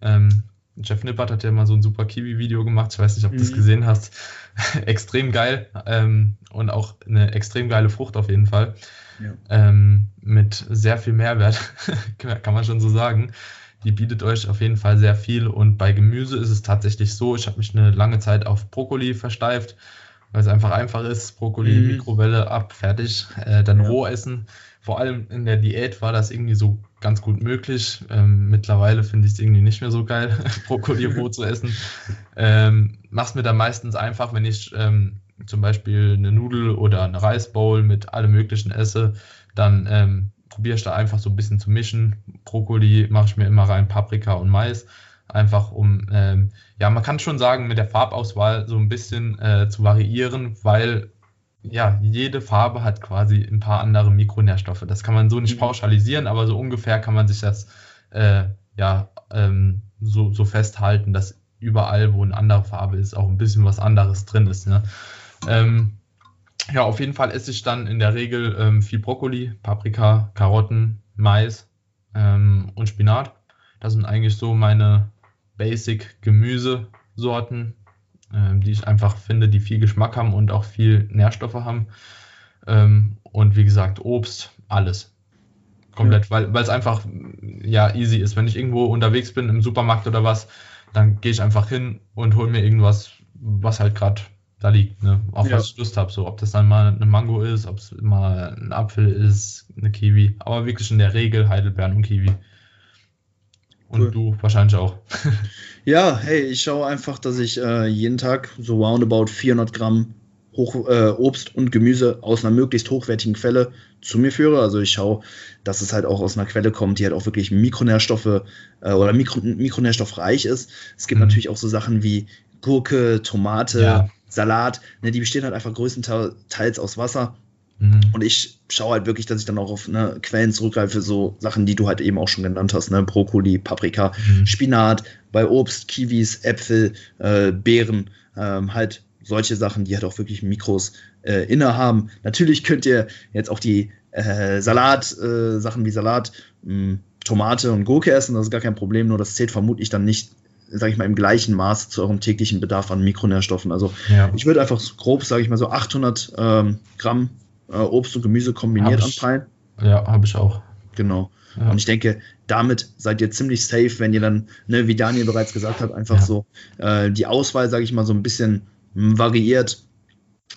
Ähm, Jeff Nippert hat ja mal so ein super Kiwi-Video gemacht. Ich weiß nicht, ob du es mhm. gesehen hast. *laughs* extrem geil ähm, und auch eine extrem geile Frucht auf jeden Fall. Ja. Ähm, mit sehr viel Mehrwert, *laughs* kann man schon so sagen. Die bietet euch auf jeden Fall sehr viel. Und bei Gemüse ist es tatsächlich so, ich habe mich eine lange Zeit auf Brokkoli versteift, weil es einfach einfach ist. Brokkoli, mhm. Mikrowelle ab, fertig. Äh, dann ja. roh essen. Vor allem in der Diät war das irgendwie so ganz gut möglich. Ähm, mittlerweile finde ich es irgendwie nicht mehr so geil, *laughs* Brokkoli roh zu essen. Ähm, Mach's mir dann meistens einfach, wenn ich ähm, zum Beispiel eine Nudel oder eine Reisbowl mit allem Möglichen esse, dann ähm, probiere ich da einfach so ein bisschen zu mischen. Brokkoli mache ich mir immer rein, Paprika und Mais. Einfach um, ähm, ja, man kann schon sagen, mit der Farbauswahl so ein bisschen äh, zu variieren, weil ja, jede Farbe hat quasi ein paar andere Mikronährstoffe. Das kann man so nicht mhm. pauschalisieren, aber so ungefähr kann man sich das äh, ja ähm, so, so festhalten, dass überall, wo eine andere Farbe ist, auch ein bisschen was anderes drin ist. Ne? Ähm, ja, auf jeden Fall esse ich dann in der Regel ähm, viel Brokkoli, Paprika, Karotten, Mais ähm, und Spinat. Das sind eigentlich so meine Basic-Gemüsesorten, ähm, die ich einfach finde, die viel Geschmack haben und auch viel Nährstoffe haben. Ähm, und wie gesagt, Obst, alles. Komplett, ja. weil es einfach ja easy ist. Wenn ich irgendwo unterwegs bin im Supermarkt oder was, dann gehe ich einfach hin und hole mir irgendwas, was halt gerade da liegt, ne? auf ja. was ich Lust habe. So, ob das dann mal eine Mango ist, ob es mal ein Apfel ist, eine Kiwi. Aber wirklich in der Regel Heidelbeeren und Kiwi. Und cool. du wahrscheinlich auch. *laughs* ja, hey, ich schaue einfach, dass ich äh, jeden Tag so roundabout 400 Gramm Hoch, äh, Obst und Gemüse aus einer möglichst hochwertigen Quelle zu mir führe. Also ich schaue, dass es halt auch aus einer Quelle kommt, die halt auch wirklich Mikronährstoffe äh, oder Mikro, mikronährstoffreich ist. Es gibt mhm. natürlich auch so Sachen wie Gurke, Tomate, ja. Salat. Ne, die bestehen halt einfach größtenteils aus Wasser. Mhm. Und ich schaue halt wirklich, dass ich dann auch auf ne, Quellen zurückgreife, so Sachen, die du halt eben auch schon genannt hast, ne? Brokkoli, Paprika, mhm. Spinat, bei Obst, Kiwis, Äpfel, äh, Beeren, ähm, halt solche Sachen, die halt auch wirklich Mikros äh, innehaben. Natürlich könnt ihr jetzt auch die äh, Salat, äh, Sachen wie Salat, mh, hm, Tomate und Gurke essen, das ist gar kein Problem, nur das zählt vermutlich dann nicht, sage ich mal, im gleichen Maß zu eurem täglichen Bedarf an Mikronährstoffen. Also ja. ich würde einfach grob, sage ich mal, so 800 ähm, Gramm äh, Obst und Gemüse kombiniert anpeilen. Ja, habe ich auch. Genau. Ja. Und ich denke, damit seid ihr ziemlich safe, wenn ihr dann, ne, wie Daniel bereits gesagt hat, einfach ja. so äh, die Auswahl, sage ich mal, so ein bisschen variiert,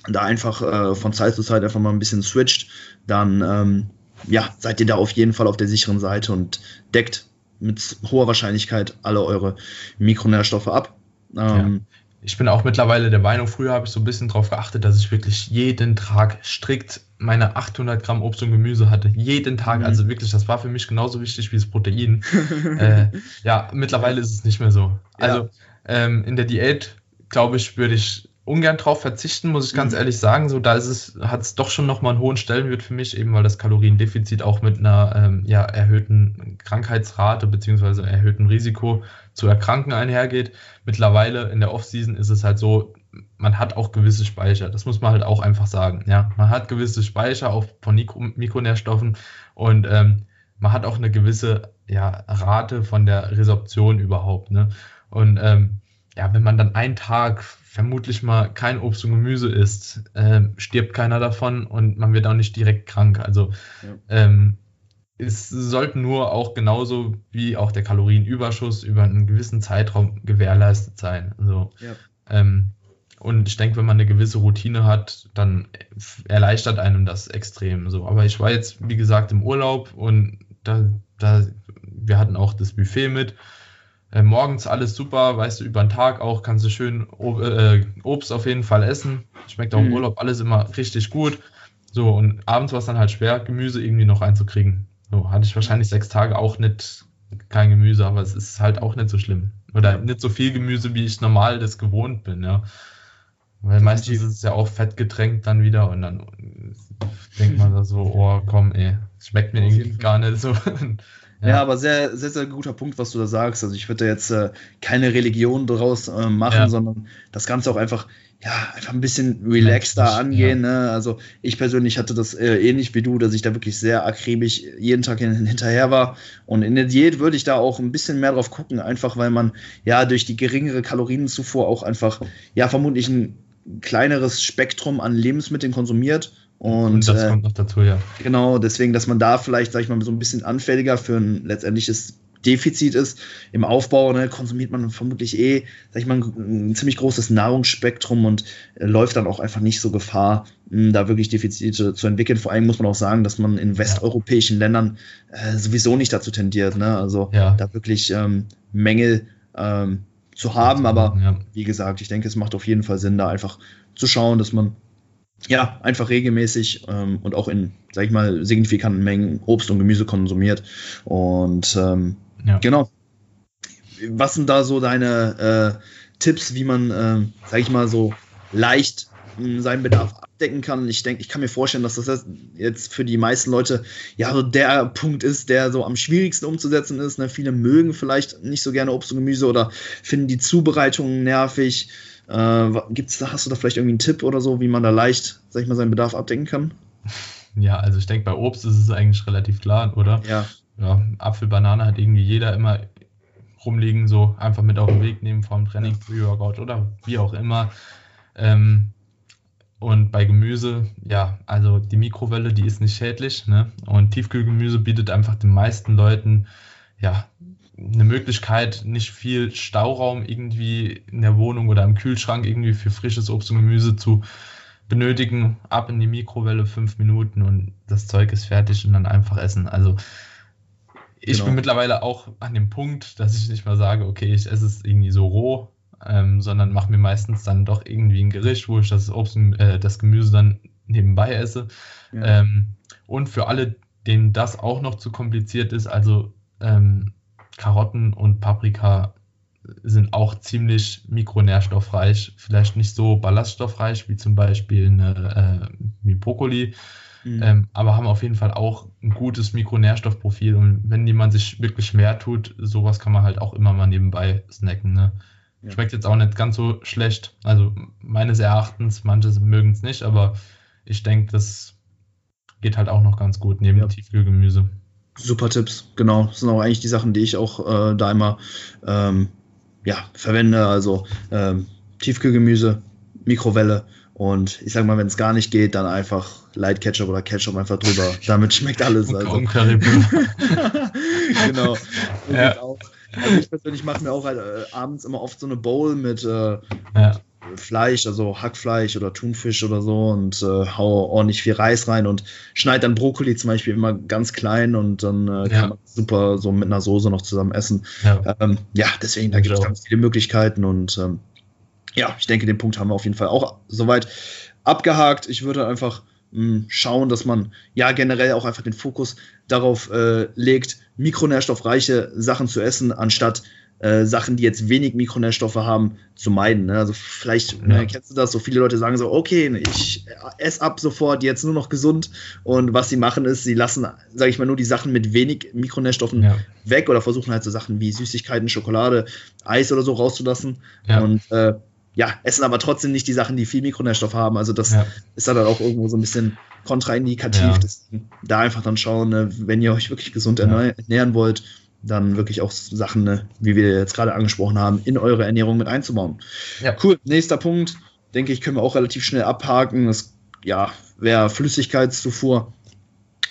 da einfach äh, von Zeit zu Zeit einfach mal ein bisschen switcht, dann ähm, ja, seid ihr da auf jeden Fall auf der sicheren Seite und deckt mit hoher Wahrscheinlichkeit alle eure Mikronährstoffe ab. Ähm, ja. Ich bin auch mittlerweile der Meinung, früher habe ich so ein bisschen darauf geachtet, dass ich wirklich jeden Tag strikt meine 800 Gramm Obst und Gemüse hatte. Jeden Tag. Mhm. Also wirklich, das war für mich genauso wichtig wie das Protein. *laughs* äh, ja, mittlerweile ist es nicht mehr so. Also ähm, in der Diät, glaube ich, würde ich ungern drauf verzichten, muss ich ganz mhm. ehrlich sagen. So, da ist es, hat es doch schon nochmal einen hohen Stellenwert für mich, eben weil das Kaloriendefizit auch mit einer ähm, ja, erhöhten Krankheitsrate bzw. erhöhten Risiko zu erkranken einhergeht. Mittlerweile in der Offseason ist es halt so, man hat auch gewisse Speicher. Das muss man halt auch einfach sagen. Ja, man hat gewisse Speicher auch von Mikronährstoffen und ähm, man hat auch eine gewisse ja, Rate von der Resorption überhaupt. Ne? Und ähm, ja, wenn man dann einen Tag vermutlich mal kein Obst und Gemüse isst, äh, stirbt keiner davon und man wird auch nicht direkt krank. Also ja. ähm, es sollten nur auch genauso wie auch der Kalorienüberschuss über einen gewissen Zeitraum gewährleistet sein. Also, ja. ähm, und ich denke, wenn man eine gewisse Routine hat, dann erleichtert einem das extrem so. Aber ich war jetzt, wie gesagt, im Urlaub und da, da wir hatten auch das Buffet mit äh, morgens alles super, weißt du, über den Tag auch kannst du schön Ob äh, Obst auf jeden Fall essen. Schmeckt auch im mhm. Urlaub alles immer richtig gut. So, und abends war es dann halt schwer, Gemüse irgendwie noch einzukriegen. So, hatte ich wahrscheinlich sechs Tage auch nicht kein Gemüse, aber es ist halt auch nicht so schlimm. Oder nicht so viel Gemüse, wie ich normal das gewohnt bin, ja. Weil meistens ist es ja auch fettgetränkt dann wieder und dann denkt man da so, oh komm, ey, schmeckt mir irgendwie gar nicht so. *laughs* Ja. ja, aber sehr, sehr, sehr guter Punkt, was du da sagst. Also ich würde da jetzt äh, keine Religion daraus äh, machen, ja. sondern das Ganze auch einfach, ja, einfach ein bisschen relaxter ja, angehen. Ne? Also ich persönlich hatte das äh, ähnlich wie du, dass ich da wirklich sehr akribisch jeden Tag hin, hinterher war. Und in der Diät würde ich da auch ein bisschen mehr drauf gucken, einfach weil man ja durch die geringere Kalorienzufuhr auch einfach, ja, vermutlich ein kleineres Spektrum an Lebensmitteln konsumiert und, und das äh, kommt noch dazu, ja. Genau, deswegen, dass man da vielleicht, sag ich mal, so ein bisschen anfälliger für ein letztendliches Defizit ist. Im Aufbau ne, konsumiert man vermutlich eh, sag ich mal, ein, ein ziemlich großes Nahrungsspektrum und äh, läuft dann auch einfach nicht so Gefahr, mh, da wirklich Defizite zu entwickeln. Vor allem muss man auch sagen, dass man in westeuropäischen Ländern äh, sowieso nicht dazu tendiert, ne? Also ja. da wirklich ähm, Mängel ähm, zu haben. Aber ja. wie gesagt, ich denke, es macht auf jeden Fall Sinn, da einfach zu schauen, dass man ja, einfach regelmäßig ähm, und auch in, sag ich mal, signifikanten Mengen Obst und Gemüse konsumiert. Und ähm, ja. genau. Was sind da so deine äh, Tipps, wie man, äh, sag ich mal, so leicht äh, seinen Bedarf abdecken kann? Ich denke, ich kann mir vorstellen, dass das jetzt für die meisten Leute ja so der Punkt ist, der so am schwierigsten umzusetzen ist. Ne? Viele mögen vielleicht nicht so gerne Obst und Gemüse oder finden die Zubereitung nervig. Äh, gibt's, hast du da vielleicht irgendwie einen Tipp oder so, wie man da leicht, sag ich mal, seinen Bedarf abdecken kann? *laughs* Ja, also ich denke, bei Obst ist es eigentlich relativ klar, oder? Ja. ja Apfel, Banane hat irgendwie jeder immer rumliegen, so einfach mit auf den Weg nehmen vor dem Training, Pre-Workout oder wie auch immer. Ähm, und bei Gemüse, ja, also die Mikrowelle, die ist nicht schädlich. Ne? Und Tiefkühlgemüse bietet einfach den meisten Leuten ja, eine Möglichkeit, nicht viel Stauraum irgendwie in der Wohnung oder im Kühlschrank irgendwie für frisches Obst und Gemüse zu benötigen. Ab in die Mikrowelle, fünf Minuten und das Zeug ist fertig und dann einfach essen. Also ich genau. bin mittlerweile auch an dem Punkt, dass ich nicht mal sage, okay, ich esse es irgendwie so roh, ähm, sondern mache mir meistens dann doch irgendwie ein Gericht, wo ich das Obst und äh, das Gemüse dann nebenbei esse. Ja. Ähm, und für alle, denen das auch noch zu kompliziert ist, also ähm, Karotten und Paprika sind auch ziemlich mikronährstoffreich, vielleicht nicht so ballaststoffreich wie zum Beispiel eine, äh, wie Brokkoli, mhm. ähm, aber haben auf jeden Fall auch ein gutes Mikronährstoffprofil. Und wenn jemand sich wirklich mehr tut, sowas kann man halt auch immer mal nebenbei snacken. Ne? Ja. Schmeckt jetzt auch nicht ganz so schlecht. Also meines Erachtens, manche mögen es nicht, aber ich denke, das geht halt auch noch ganz gut neben ja. Tiefkühlgemüse. Super Tipps, genau. Das sind auch eigentlich die Sachen, die ich auch äh, da immer ähm, ja, verwende. Also ähm, Tiefkühlgemüse, Mikrowelle und ich sag mal, wenn es gar nicht geht, dann einfach Light Ketchup oder Ketchup einfach drüber. *laughs* Damit schmeckt alles. Also. *laughs* genau. *laughs* ja. Also ich persönlich mache mir auch halt, äh, abends immer oft so eine Bowl mit, äh, ja. Fleisch, also Hackfleisch oder Thunfisch oder so und äh, haue ordentlich viel Reis rein und schneide dann Brokkoli zum Beispiel immer ganz klein und dann äh, kann ja. man super so mit einer Soße noch zusammen essen. Ja, ähm, ja deswegen, da gibt es ganz viele Möglichkeiten und ähm, ja, ich denke, den Punkt haben wir auf jeden Fall auch soweit abgehakt. Ich würde einfach mh, hm, schauen, dass man ja generell auch einfach den Fokus darauf äh, legt, mikronährstoffreiche Sachen zu essen, anstatt äh, Sachen, die jetzt wenig Mikronährstoffe haben, zu meiden. Ne? Also vielleicht ja. ne, kennst du das, so viele Leute sagen so, okay, ich esse ab sofort jetzt nur noch gesund und was sie machen ist, sie lassen, sage ich mal, nur die Sachen mit wenig Mikronährstoffen ja. weg oder versuchen halt so Sachen wie Süßigkeiten, Schokolade, Eis oder so rauszulassen ja. und äh, ja, essen aber trotzdem nicht die Sachen, die viel Mikronährstoff haben. Also das ist dann auch irgendwo so ein bisschen kontraindikativ. Da einfach dann schauen, ne, wenn ihr euch wirklich gesund ernähren wollt, dann wirklich auch Sachen, ne, wie wir jetzt gerade angesprochen haben, in eure Ernährung mit einzubauen. Ja. Cool. Nächster Punkt, denke ich, können wir auch relativ schnell abhaken. Das ja, wäre Flüssigkeitszufuhr.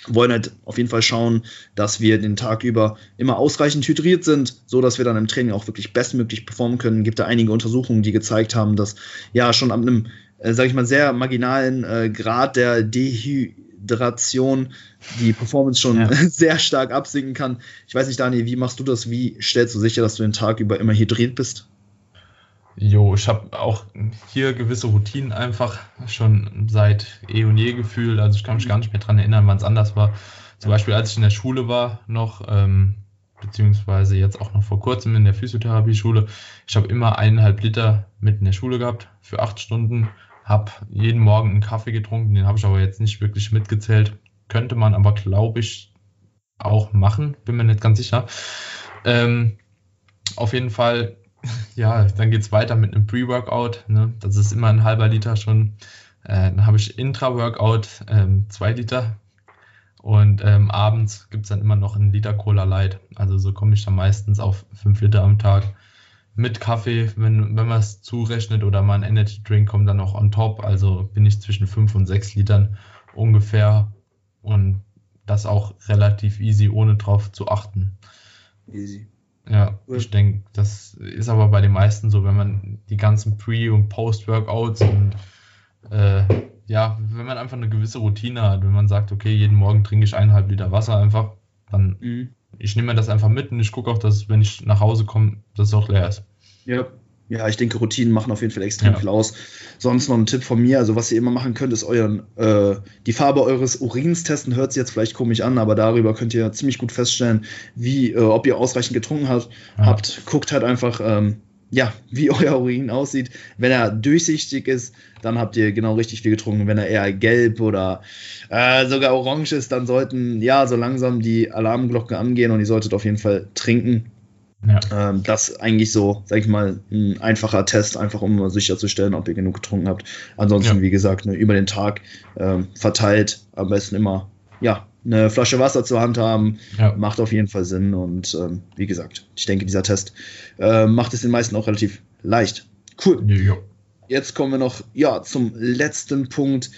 Wir wollen halt auf jeden Fall schauen, dass wir den Tag über immer ausreichend hydriert sind, so dass wir dann im Training auch wirklich bestmöglich performen können. Gibt da einige Untersuchungen, die gezeigt haben, dass ja schon ab einem, äh, sage ich mal, sehr marginalen äh, Grad der Dehy Dehydration die Performance schon ja. *laughs* sehr stark absinken kann. Ich weiß nicht, Daniel, wie machst du das? Wie stellst du sicher, dass du den Tag über immer hydriert bist? Jo, ich habe auch hier gewisse Routinen einfach schon seit eh und je gefühlt. Also ich kann mich gar nicht mehr daran erinnern, wann es anders war. Zum Beispiel, als ich in der Schule war, noch, ähm, beziehungsweise jetzt auch noch vor kurzem in der Physiotherapie-Schule. Ich habe immer eineinhalb Liter mit in der Schule gehabt für acht Stunden habe jeden Morgen einen Kaffee getrunken, den habe ich aber jetzt nicht wirklich mitgezählt. Könnte man aber, glaube ich, auch machen, bin mir nicht ganz sicher. Ähm, auf jeden Fall, *laughs* ja, dann geht es weiter mit einem Pre-Workout. Ne? Das ist immer ein halber Liter schon. Äh, dann habe ich Intra-Workout ähm, zwei Liter. Und ähm, abends gibt es dann immer noch einen Liter Cola Light. Also so komme ich dann meistens auf fünf Liter am Tag mit Kaffee, wenn, wenn man es zurechnet, oder mal ein Energy Drink kommt dann noch on top. Also bin ich zwischen 5 und 6 Litern ungefähr. Und das auch relativ easy, ohne drauf zu achten. Easy. Ja, cool. ich denke, das ist aber bei den meisten so, wenn man die ganzen Pre- und Post-Workouts und äh, ja, wenn man einfach eine gewisse Routine hat, wenn man sagt, okay, jeden Morgen trinke ich eineinhalb Liter Wasser einfach, dann mhm ich nehme mir das einfach mit und ich gucke auch, dass wenn ich nach Hause komme, dass es auch leer ist. Ja. Ja, ich denke, Routinen machen auf jeden Fall extrem ja. viel aus. Sonst noch ein Tipp von mir, also was ihr immer machen könnt, ist euren, äh, die Farbe eures Urins testen. Hört sich jetzt vielleicht komisch an, aber darüber könnt ihr ziemlich gut feststellen, wie, äh, ob ihr ausreichend getrunken habt. Ja. habt. Guckt halt einfach, ähm, ja, *laughs* wie euer Urin aussieht. Wenn er durchsichtig ist, dann habt ihr genau richtig viel getrunken. Wenn er eher gelb oder äh, sogar orange ist, dann sollten ja so langsam die Alarmglocken angehen und ihr solltet auf jeden Fall trinken. Ja. Ähm, das eigentlich so, sag ich mal, ein einfacher Test, einfach um sicherzustellen, ob ihr genug getrunken habt. Ansonsten, ja. wie gesagt, ne, über den Tag ähm, verteilt, am besten immer, ja, eine Flasche Wasser zur Hand haben, ja. macht auf jeden Fall Sinn. Und ähm, wie gesagt, ich denke, dieser Test äh, macht es den meisten auch relativ leicht. Cool. Ja. Jetzt kommen wir noch ja, zum letzten Punkt.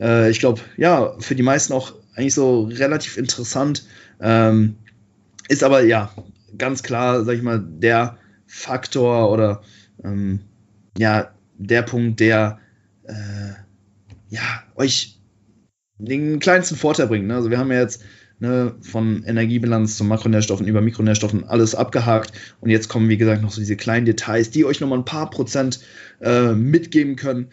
Äh, ich glaube, ja, für die meisten auch eigentlich so relativ interessant. Ähm, ist aber ja ganz klar, sag ich mal, der Faktor oder ähm, ja, der Punkt, der äh, ja, euch den kleinsten Vorteil bringt. Ne? Also wir haben ja jetzt ne, von Energiebilanz zu Makronährstoffen über Mikronährstoffen alles abgehakt und jetzt kommen, wie gesagt, noch so diese kleinen Details, die euch nochmal ein paar Prozent äh, mitgeben können.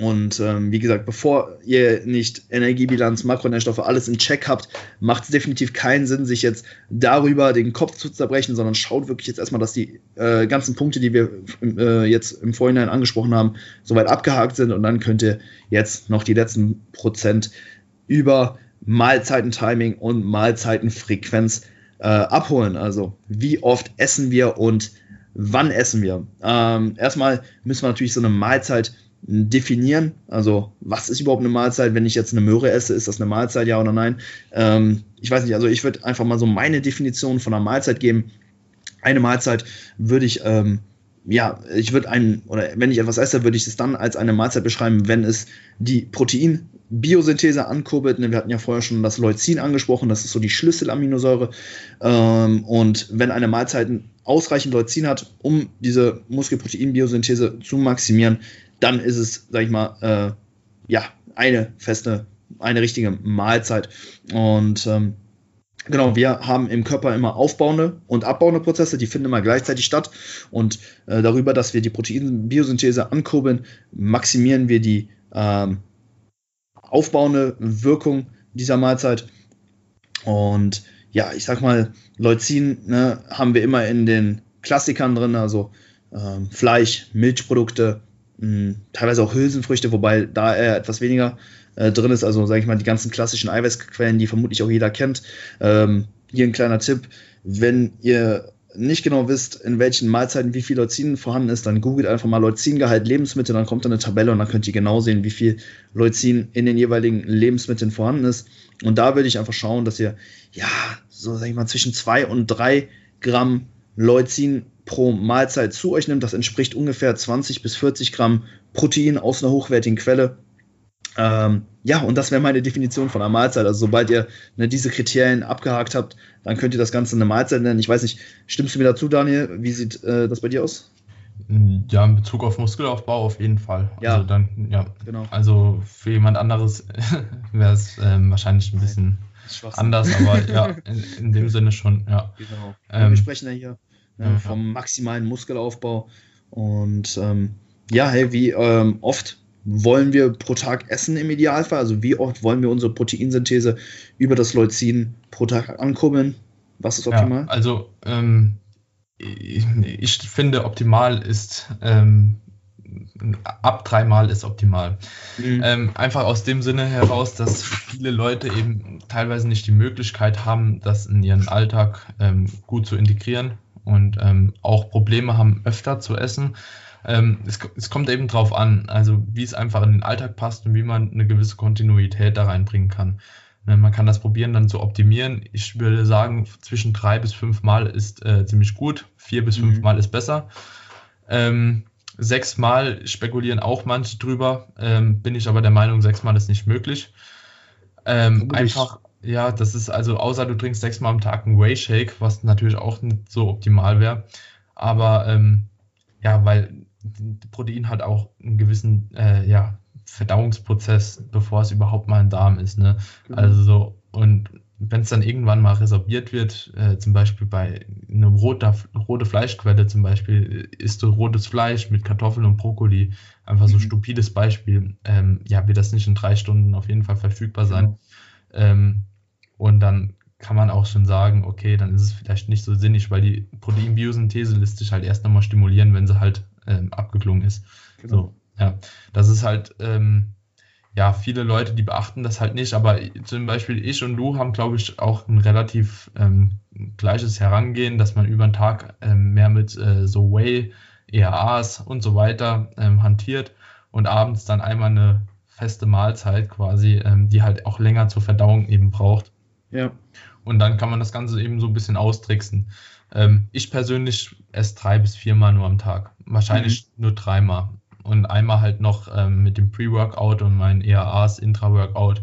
Und ähm, wie gesagt, bevor ihr nicht Energiebilanz, Makronährstoffe, alles in Check habt, macht es definitiv keinen Sinn, sich jetzt darüber den Kopf zu zerbrechen, sondern schaut wirklich jetzt erstmal, dass die äh, ganzen Punkte, die wir äh, jetzt im Vorhinein angesprochen haben, soweit abgehakt sind und dann könnt ihr jetzt noch die letzten Prozent über Mahlzeitentiming und Mahlzeitenfrequenz äh, abholen. Also wie oft essen wir und wann essen wir. Ähm, erstmal müssen wir natürlich so eine Mahlzeit definieren. Also was ist überhaupt eine Mahlzeit? Wenn ich jetzt eine Möhre esse, ist das eine Mahlzeit, ja oder nein? Ähm, ich weiß nicht, also ich würde einfach mal so meine Definition von einer Mahlzeit geben. Eine Mahlzeit würde ich ähm, ja, ich würde einen, oder wenn ich etwas esse, würde ich es dann als eine Mahlzeit beschreiben, wenn es die Protein-Biosynthese ankurbelt. Wir hatten ja vorher schon das Leucin angesprochen, das ist so die Schlüsselaminosäure. Ähm, und wenn eine Mahlzeit ausreichend Leucin hat, um diese Muskelprotein-Biosynthese zu maximieren, dann ist es, sag ich mal, äh, ja, eine feste, eine richtige Mahlzeit. Und ähm, Genau, wir haben im Körper immer aufbauende und abbauende Prozesse, die finden immer gleichzeitig statt. Und äh, darüber, dass wir die Proteinbiosynthese ankurbeln, maximieren wir die ähm, aufbauende Wirkung dieser Mahlzeit. Und ja, ich sag mal, Leucin ne, haben wir immer in den Klassikern drin, also ähm, Fleisch, Milchprodukte, mh, teilweise auch Hülsenfrüchte, wobei da eher etwas weniger äh, drin ist. Also sage ich mal, die ganzen klassischen Eiweißquellen, die vermutlich auch jeder kennt. Ähm, hier ein kleiner Tipp, wenn ihr nicht genau wisst, in welchen Mahlzeiten wie viel Leucin vorhanden ist, dann googelt einfach mal Leucingehalt Lebensmittel, dann kommt da eine Tabelle und dann könnt ihr genau sehen, wie viel Leucin in den jeweiligen Lebensmitteln vorhanden ist. Und da würde ich einfach schauen, dass ihr, ja, so sag ich mal, zwischen zwei und drei Gramm Leucin pro Mahlzeit zu euch nimmt. Das entspricht ungefähr 20 bis 40 Gramm Protein aus einer hochwertigen Quelle. Ähm, ja, und das wäre meine Definition von einer Mahlzeit. Also sobald ihr ne, diese Kriterien abgehakt habt, dann könnt ihr das Ganze eine Mahlzeit nennen. Ich weiß nicht, stimmst du mir dazu, Daniel? Wie sieht äh, das bei dir aus? Ja, in Bezug auf Muskelaufbau auf jeden Fall. Ja, also dann, ja, genau. Also für jemand anderes *laughs* wäre es ähm, wahrscheinlich ein bisschen anders, aber ja, *laughs* in, in, dem Sinne schon, ja. Genau. Ähm, wir sprechen ja hier ne, vom maximalen Muskelaufbau und ähm, ja, hey, wie ähm, oft wollen wir pro Tag essen im Idealfall? Also wie oft wollen wir unsere Proteinsynthese über das Leucin pro Tag ankurbeln? Was ist optimal? Ja, also ähm, ich, ich, finde, optimal ist ähm, ab dreimal ist optimal. Mhm. Ähm, einfach aus dem Sinne heraus, dass viele Leute eben teilweise nicht die Möglichkeit haben, das in ihren Alltag ähm, gut zu integrieren und ähm, auch Probleme haben, öfter zu essen. Ähm, es, es, kommt eben drauf an, also wie es einfach in den Alltag passt und wie man eine gewisse Kontinuität da reinbringen kann. Ne, man kann das probieren dann zu optimieren. Ich würde sagen, zwischen drei bis fünf Mal ist äh, ziemlich gut, vier bis fünf mhm. Mal ist besser. Ähm, sechs Mal spekulieren auch manche drüber, ähm, bin ich aber der Meinung, sechs Mal ist nicht möglich. Ähm, einfach, ja, das ist also, außer du trinkst sechs Mal am Tag einen Whey Shake, was natürlich auch nicht so optimal wäre. Aber ähm, ja, weil Protein hat auch einen gewissen äh, ja, Verdauungsprozess, bevor es überhaupt mal im Darm ist. Ne? Genau. Also so, und wenn es dann irgendwann mal resorbiert wird, äh, zum Beispiel bei einer roter, rote Fleischquelle, zum Beispiel isst du rotes Fleisch mit Kartoffeln und Brokkoli, einfach so mhm. stupides Beispiel, ähm, ja, wird das nicht in drei Stunden auf jeden Fall verfügbar sein. Genau. Ähm, und dann kann man auch schon sagen, okay, dann ist es vielleicht nicht so sinnig, weil die Proteinbiosynthese lässt sich halt erst nochmal stimulieren, wenn sie halt ähm, abgeklungen ist. Genau. So, ja, das ist halt, ähm, ja, viele Leute, die beachten das halt nicht, aber zum Beispiel ich und du haben, glaube ich, auch ein relativ ähm, gleiches Herangehen, dass man über den Tag ähm, mehr mit äh, so Whey, EAAs und so weiter ähm, hantiert und abends dann einmal eine feste Mahlzeit quasi, ähm, die halt auch länger zur Verdauung eben braucht. Ja. Und dann kann man das Ganze eben so ein bisschen austricksen. Ähm, ich persönlich esse drei bis viermal nur am Tag. Wahrscheinlich mhm. nur dreimal. Und einmal halt noch ähm, mit dem Pre-Workout und meinen EAAs, Intra-Workout,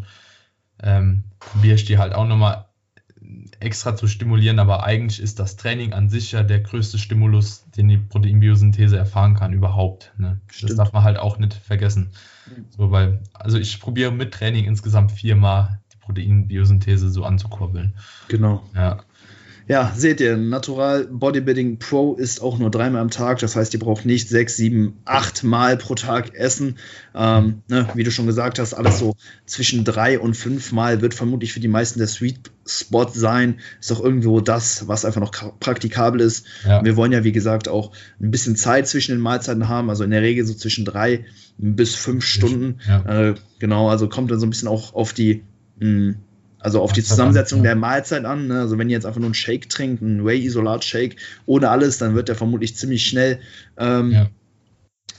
ähm, probiere ich die halt auch nochmal extra zu stimulieren, aber eigentlich ist das Training an sich ja der größte Stimulus, den die Proteinbiosynthese erfahren kann überhaupt. Ne? Das darf man halt auch nicht vergessen. Mhm. So, weil, also ich probiere mit Training insgesamt viermal Proteinbiosynthese so anzukurbeln. Genau. Ja. Ja, seht ihr, Natural Bodybuilding Pro ist auch nur dreimal am Tag. Das heißt, ihr braucht nicht sechs, sieben, acht Mal pro Tag essen. Ähm, ne, wie du schon gesagt hast, alles so zwischen drei und fünf Mal wird vermutlich für die meisten der Sweet Spot sein. Ist auch irgendwo das, was einfach noch praktikabel ist. Ja. Wir wollen ja, wie gesagt, auch ein bisschen Zeit zwischen den Mahlzeiten haben. Also in der Regel so zwischen drei bis fünf Stunden. Ja. Äh, genau, also kommt dann so ein bisschen auch auf die also auf die Zusammensetzung der Mahlzeit an. Ne? Also wenn ihr jetzt einfach nur einen Shake trinkt, einen Whey-Isolat-Shake ohne alles, dann wird der vermutlich ziemlich schnell ähm, ja.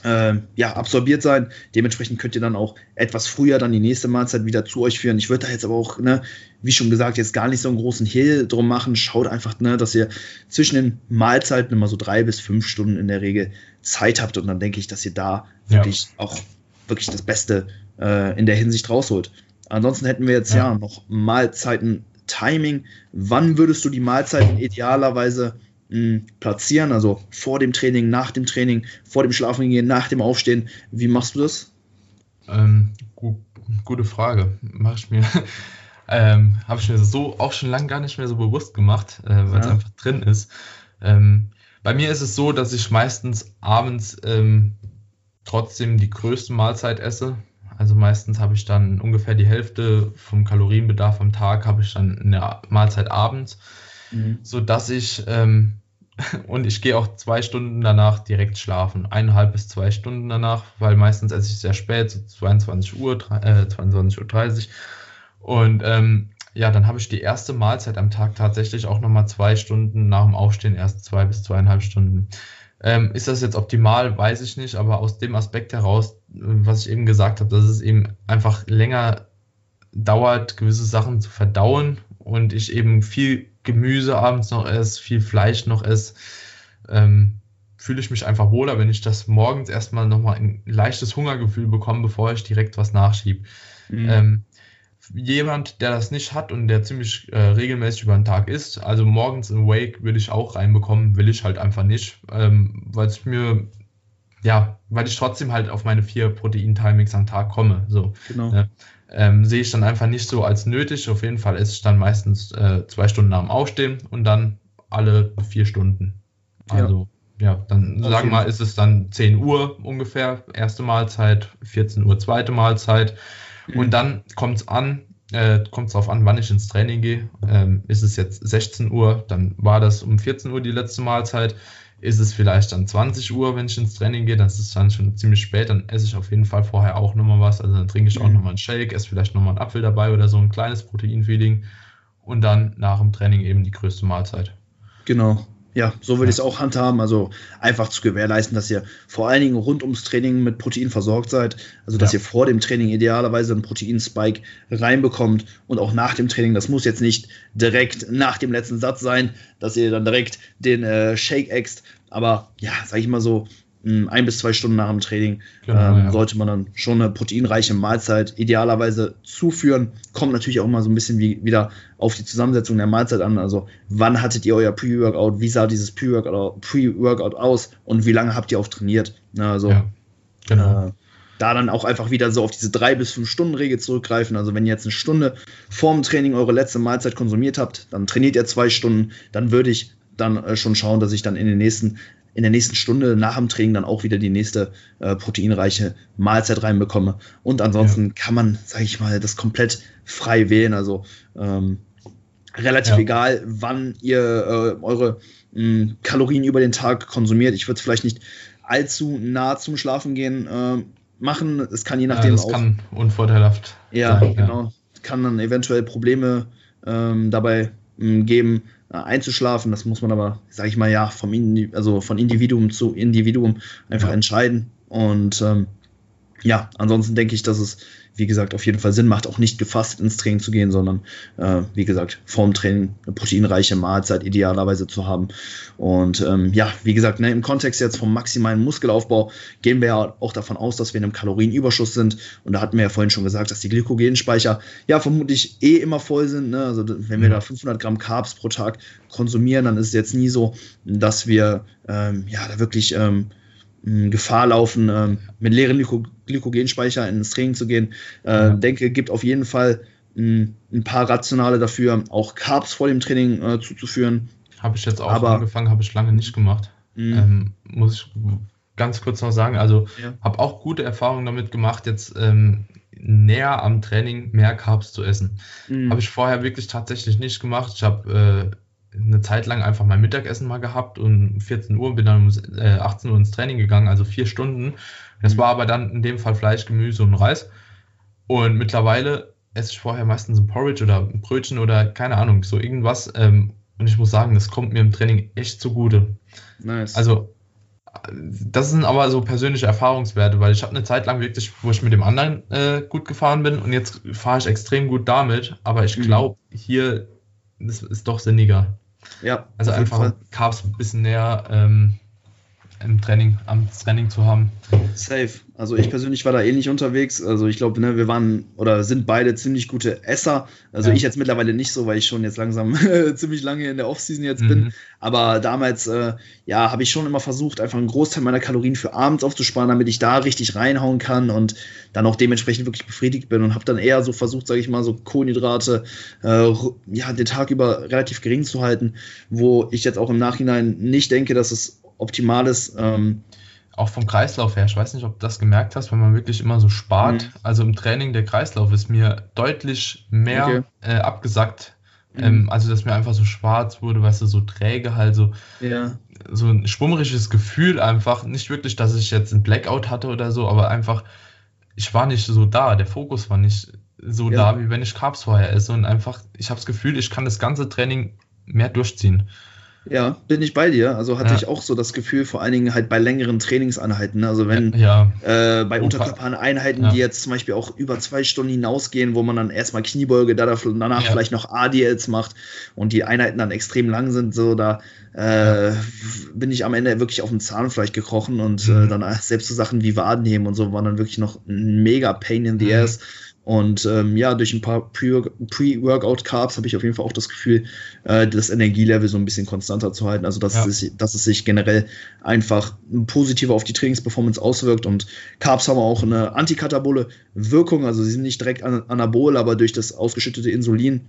Äh, ja, absorbiert sein. Dementsprechend könnt ihr dann auch etwas früher dann die nächste Mahlzeit wieder zu euch führen. Ich würde da jetzt aber auch, ne, wie schon gesagt, jetzt gar nicht so einen großen Hehl drum machen. Schaut einfach, ne, dass ihr zwischen den Mahlzeiten immer so drei bis fünf Stunden in der Regel Zeit habt und dann denke ich, dass ihr da ja. wirklich auch wirklich das Beste äh, in der Hinsicht rausholt. Ansonsten hätten wir jetzt ja, ja noch Mahlzeiten Timing. Wann würdest du die Mahlzeiten idealerweise mh, hm, platzieren? Also vor dem Training, nach dem Training, vor dem Schlafengehen, nach dem Aufstehen. Wie machst du das? Ähm, gu gute Frage. Mach ich mir. *laughs* ähm, Habe ich mir so auch schon lange gar nicht mehr so bewusst gemacht, äh, weil es ja. einfach drin ist. Ähm, bei mir ist es so, dass ich meistens abends ähm, trotzdem die größte Mahlzeit esse. Also meistens habe ich dann ungefähr die Hälfte vom Kalorienbedarf am Tag habe ich dann in der Mahlzeit abends, mhm. so dass ich ähm, *laughs* und ich gehe auch zwei Stunden danach direkt schlafen, eineinhalb bis zwei Stunden danach, weil meistens esse ich sehr spät, so 22 Uhr, äh, 22.30 Uhr und ähm, ja, dann habe ich die erste Mahlzeit am Tag tatsächlich auch nochmal zwei Stunden nach dem Aufstehen, erst zwei bis zweieinhalb Stunden. Ähm, ist das jetzt optimal, weiß ich nicht, aber aus dem Aspekt heraus, was ich eben gesagt habe, dass es eben einfach länger dauert, gewisse Sachen zu verdauen und ich eben viel Gemüse abends noch esse, viel Fleisch noch esse, ähm, fühle ich mich einfach wohler, wenn ich das morgens erstmal nochmal ein leichtes Hungergefühl bekomme, bevor ich direkt was nachschiebe. Mhm. Ähm, jemand, der das nicht hat und der ziemlich äh, regelmäßig über den Tag isst, also morgens im Wake würde ich auch reinbekommen, will ich halt einfach nicht, ähm, weil es mir, ja, weil ich trotzdem halt auf meine vier Protein-Timings am Tag komme. So. Genau. Ne? Ähm, sehe ich dann einfach nicht so als nötig. Auf jeden Fall esse ich dann meistens äh, zwei Stunden nach dem Aufstehen und dann alle vier Stunden. Also, ja, ja dann auf sagen wir mal, ist es dann 10 Uhr ungefähr, erste Mahlzeit, 14 Uhr zweite Mahlzeit. Und dann kommt es an, äh, kommt es darauf an, wann ich ins Training gehe. Ähm, ist es jetzt 16 Uhr, dann war das um 14 Uhr die letzte Mahlzeit. Ist es vielleicht dann 20 Uhr, wenn ich ins Training gehe, das ist dann schon ziemlich spät, dann esse ich auf jeden Fall vorher auch nochmal was. Also dann trinke ich auch mhm. nochmal einen Shake, esse vielleicht nochmal einen Apfel dabei oder so ein kleines Proteinfeeding und dann nach dem Training eben die größte Mahlzeit. Genau. Ja, so würde ich es auch handhaben. Also einfach zu gewährleisten, dass ihr vor allen Dingen rund ums Training mit Protein versorgt seid. Also dass ja. ihr vor dem Training idealerweise einen Proteinspike reinbekommt und auch nach dem Training. Das muss jetzt nicht direkt nach dem letzten Satz sein, dass ihr dann direkt den äh, Shake ext. Aber ja, sag ich mal so, ein bis zwei Stunden nach dem Training genau, ähm, ja. sollte man dann schon eine proteinreiche Mahlzeit idealerweise zuführen. Kommt natürlich auch immer so ein bisschen wie, wieder auf die Zusammensetzung der Mahlzeit an. Also wann hattet ihr euer Pre-Workout, wie sah dieses Pre-Workout Pre aus und wie lange habt ihr auch trainiert? Also ja, genau. äh, da dann auch einfach wieder so auf diese drei bis fünf Stunden Regel zurückgreifen. Also wenn ihr jetzt eine Stunde vorm Training eure letzte Mahlzeit konsumiert habt, dann trainiert ihr zwei Stunden, dann würde ich dann äh, schon schauen, dass ich dann in den nächsten in der nächsten Stunde nach dem Training dann auch wieder die nächste äh, proteinreiche Mahlzeit reinbekomme. Und ansonsten ja. kann man, sage ich mal, das komplett frei wählen. Also ähm, relativ ja. egal, wann ihr äh, eure mh, hm, Kalorien über den Tag konsumiert. Ich würde es vielleicht nicht allzu nah zum Schlafen gehen äh, machen. Es kann je nachdem ja, das auch. kann unvorteilhaft. Ja, sein, genau. Ja. Kann dann eventuell Probleme ähm, dabei mh, hm, geben, einzuschlafen. Das muss man aber, sage ich mal, ja, vom Indi also von Individuum zu Individuum einfach ja. entscheiden. Und ähm, ja, ansonsten denke ich, dass es wie gesagt, auf jeden Fall Sinn macht, auch nicht gefasst ins Training zu gehen, sondern, äh, wie gesagt, vorm Training eine proteinreiche Mahlzeit idealerweise zu haben. Und ähm, ja, wie gesagt, ne, im Kontext jetzt vom maximalen Muskelaufbau gehen wir ja auch davon aus, dass wir in einem Kalorienüberschuss sind. Und da hatten wir ja vorhin schon gesagt, dass die Glykogenspeicher ja vermutlich eh immer voll sind. Ne? Also wenn wir da 500 Gramm Carbs pro Tag konsumieren, dann ist es jetzt nie so, dass wir ähm, ja da wirklich ähm, Gefahr laufen, ähm, mit leeren Glyko Glykogenspeicher ins Training zu gehen. Äh, ja. Denke, gibt auf jeden Fall ein, ein, paar Rationale dafür, auch Carbs vor dem Training äh, zuzuführen. Habe ich jetzt auch Aber, angefangen, habe ich lange nicht gemacht. Mhm. Ähm, muss ich ganz kurz noch sagen. Also ja. habe auch gute Erfahrungen damit gemacht, jetzt ähm, näher am Training mehr Carbs zu essen. Mhm. Habe ich vorher wirklich tatsächlich nicht gemacht. Ich habe äh, eine Zeit lang einfach mein Mittagessen mal gehabt und 14 Uhr bin dann um 18 äh, Uhr ins Training gegangen, also vier Stunden. Das mhm. war aber dann in dem Fall Fleisch, Gemüse und Reis. Und mittlerweile esse ich vorher meistens ein Porridge oder ein Brötchen oder keine Ahnung, so irgendwas. Ähm, und ich muss sagen, das kommt mir im Training echt zugute. Nice. Also, das sind aber so persönliche Erfahrungswerte, weil ich habe eine Zeit lang wirklich, wo ich mit dem anderen äh, gut gefahren bin und jetzt fahre ich extrem gut damit, aber ich glaube, mhm. hier das ist doch sinniger. Ja. Also einfach Carbs ein bisschen näher ähm, im Training, am Training zu haben. Safe. Also ich persönlich war da ähnlich eh unterwegs. Also ich glaube, ne, wir waren oder sind beide ziemlich gute Esser. Also ja. ich jetzt mittlerweile nicht so, weil ich schon jetzt langsam *laughs* ziemlich lange in der Offseason jetzt mhm. bin. Aber damals, äh, ja, habe ich schon immer versucht, einfach einen Großteil meiner Kalorien für abends aufzusparen, damit ich da richtig reinhauen kann und dann auch dementsprechend wirklich befriedigt bin und habe dann eher so versucht, sage ich mal, so Kohlenhydrate äh, ja, den Tag über relativ gering zu halten, wo ich jetzt auch im Nachhinein nicht denke, dass es optimal ist. Ähm, auch vom Kreislauf her, ich weiß nicht, ob du das gemerkt hast, wenn man wirklich immer so spart. Mhm. Also im Training der Kreislauf ist mir deutlich mehr okay. äh, abgesackt. Mhm. Ähm, also, dass mir einfach so schwarz wurde, weißt du, so träge halt, so, ja. so ein schwummerisches Gefühl einfach. Nicht wirklich, dass ich jetzt ein Blackout hatte oder so, aber einfach, ich war nicht so da. Der Fokus war nicht so ja. da, wie wenn ich Carbs vorher esse. Und einfach, ich habe das Gefühl, ich kann das ganze Training mehr durchziehen. Ja, bin ich bei dir. Also hatte ja. ich auch so das Gefühl, vor allen Dingen halt bei längeren Trainingseinheiten. Ne? Also wenn ja, ja. Äh, bei Unterkörpereinheiten, ja. die jetzt zum Beispiel auch über zwei Stunden hinausgehen, wo man dann erstmal Kniebeuge, danach vielleicht noch ADLs macht und die Einheiten dann extrem lang sind, so da äh, bin ich am Ende wirklich auf dem Zahnfleisch gekrochen und äh, mhm. äh, dann selbst so Sachen wie Wadenheben und so waren dann wirklich noch ein mega Pain in the mhm. ass. Und ähm, ja, durch ein paar Pre-Workout-Carbs habe ich auf jeden Fall auch das Gefühl, äh, das Energielevel so ein bisschen konstanter zu halten. Also, dass, ja. es, dass es sich generell einfach positiver auf die Trainingsperformance auswirkt. Und Carbs haben auch eine antikatabole Wirkung. Also, sie sind nicht direkt anabol, aber durch das ausgeschüttete Insulin